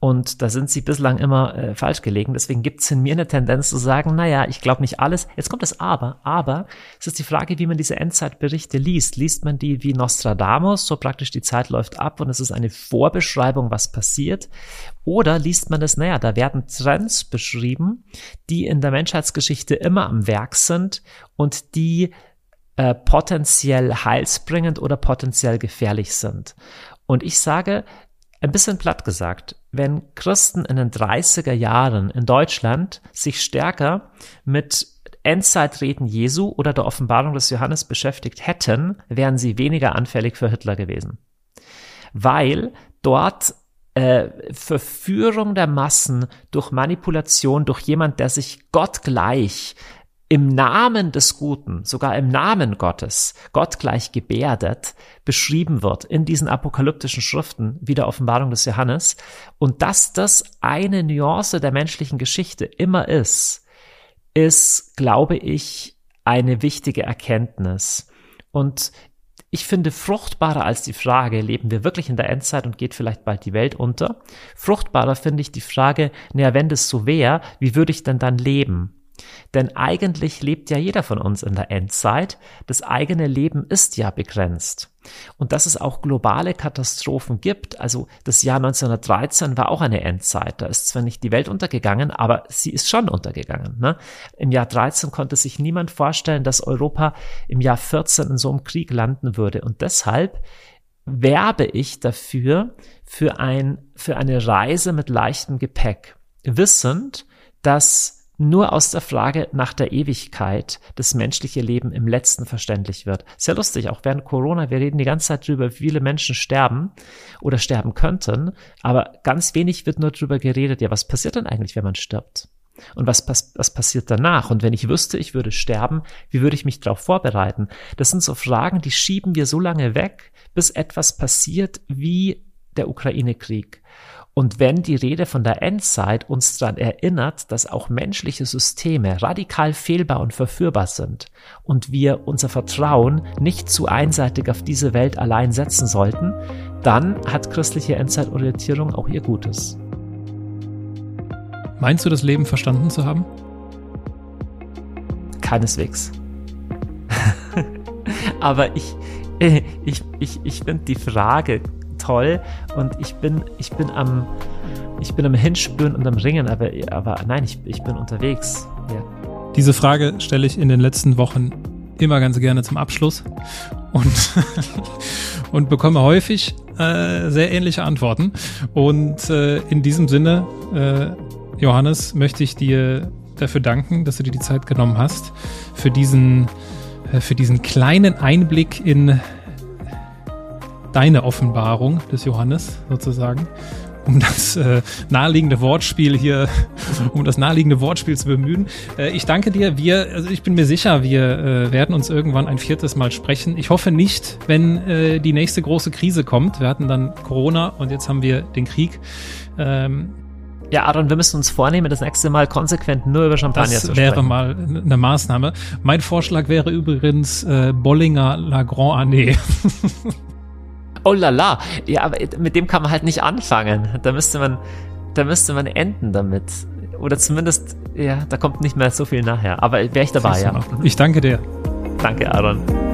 Und da sind sie bislang immer äh, falsch gelegen. Deswegen gibt es in mir eine Tendenz zu sagen, naja, ich glaube nicht alles. Jetzt kommt das Aber. Aber es ist die Frage, wie man diese Endzeitberichte liest. Liest man die wie Nostradamus, so praktisch die Zeit läuft ab und es ist eine Vorbeschreibung, was passiert? Oder liest man das, naja, da werden Trends beschrieben, die in der Menschheitsgeschichte immer am Werk sind und die äh, potenziell heilsbringend oder potenziell gefährlich sind. Und ich sage, ein bisschen platt gesagt, wenn Christen in den 30er Jahren in Deutschland sich stärker mit Endzeitreden Jesu oder der Offenbarung des Johannes beschäftigt hätten, wären sie weniger anfällig für Hitler gewesen. Weil dort äh, Verführung der Massen durch Manipulation, durch jemand, der sich gottgleich im Namen des Guten, sogar im Namen Gottes, Gott gleich gebärdet, beschrieben wird in diesen apokalyptischen Schriften wie der Offenbarung des Johannes und dass das eine Nuance der menschlichen Geschichte immer ist, ist, glaube ich, eine wichtige Erkenntnis. Und ich finde fruchtbarer als die Frage, leben wir wirklich in der Endzeit und geht vielleicht bald die Welt unter? Fruchtbarer finde ich die Frage, naja, wenn das so wäre, wie würde ich denn dann leben? Denn eigentlich lebt ja jeder von uns in der Endzeit. Das eigene Leben ist ja begrenzt. Und dass es auch globale Katastrophen gibt, also das Jahr 1913 war auch eine Endzeit. Da ist zwar nicht die Welt untergegangen, aber sie ist schon untergegangen. Ne? Im Jahr 13 konnte sich niemand vorstellen, dass Europa im Jahr 14 in so einem Krieg landen würde. Und deshalb werbe ich dafür, für, ein, für eine Reise mit leichtem Gepäck, wissend, dass nur aus der Frage nach der Ewigkeit das menschliche Leben im letzten verständlich wird. Sehr lustig, auch während Corona, wir reden die ganze Zeit drüber, wie viele Menschen sterben oder sterben könnten, aber ganz wenig wird nur drüber geredet, ja, was passiert denn eigentlich, wenn man stirbt? Und was, was, was passiert danach? Und wenn ich wüsste, ich würde sterben, wie würde ich mich darauf vorbereiten? Das sind so Fragen, die schieben wir so lange weg, bis etwas passiert wie der Ukraine-Krieg. Und wenn die Rede von der Endzeit uns daran erinnert, dass auch menschliche Systeme radikal fehlbar und verführbar sind und wir unser Vertrauen nicht zu einseitig auf diese Welt allein setzen sollten, dann hat christliche Endzeitorientierung auch ihr Gutes. Meinst du, das Leben verstanden zu haben? Keineswegs. Aber ich, ich, ich, ich finde die Frage toll und ich bin, ich bin am, ich bin am Hinspüren und am Ringen, aber, aber nein, ich, ich bin unterwegs. Ja. Diese Frage stelle ich in den letzten Wochen immer ganz gerne zum Abschluss und, und bekomme häufig äh, sehr ähnliche Antworten. Und äh, in diesem Sinne, äh, Johannes, möchte ich dir dafür danken, dass du dir die Zeit genommen hast, für diesen, äh, für diesen kleinen Einblick in deine Offenbarung des Johannes sozusagen, um das äh, naheliegende Wortspiel hier, um das naheliegende Wortspiel zu bemühen. Äh, ich danke dir. Wir, also ich bin mir sicher, wir äh, werden uns irgendwann ein viertes Mal sprechen. Ich hoffe nicht, wenn äh, die nächste große Krise kommt. Wir hatten dann Corona und jetzt haben wir den Krieg. Ähm, ja, Aaron, wir müssen uns vornehmen, das nächste Mal konsequent nur über Champagner das zu wäre sprechen. mal eine Maßnahme. Mein Vorschlag wäre übrigens äh, Bollinger La Grand Année. Oh la la. Ja, aber mit dem kann man halt nicht anfangen. Da müsste man, da müsste man enden damit. Oder zumindest, ja, da kommt nicht mehr so viel nachher. Aber wäre ich dabei, ja. Ich danke dir. Danke, Aaron.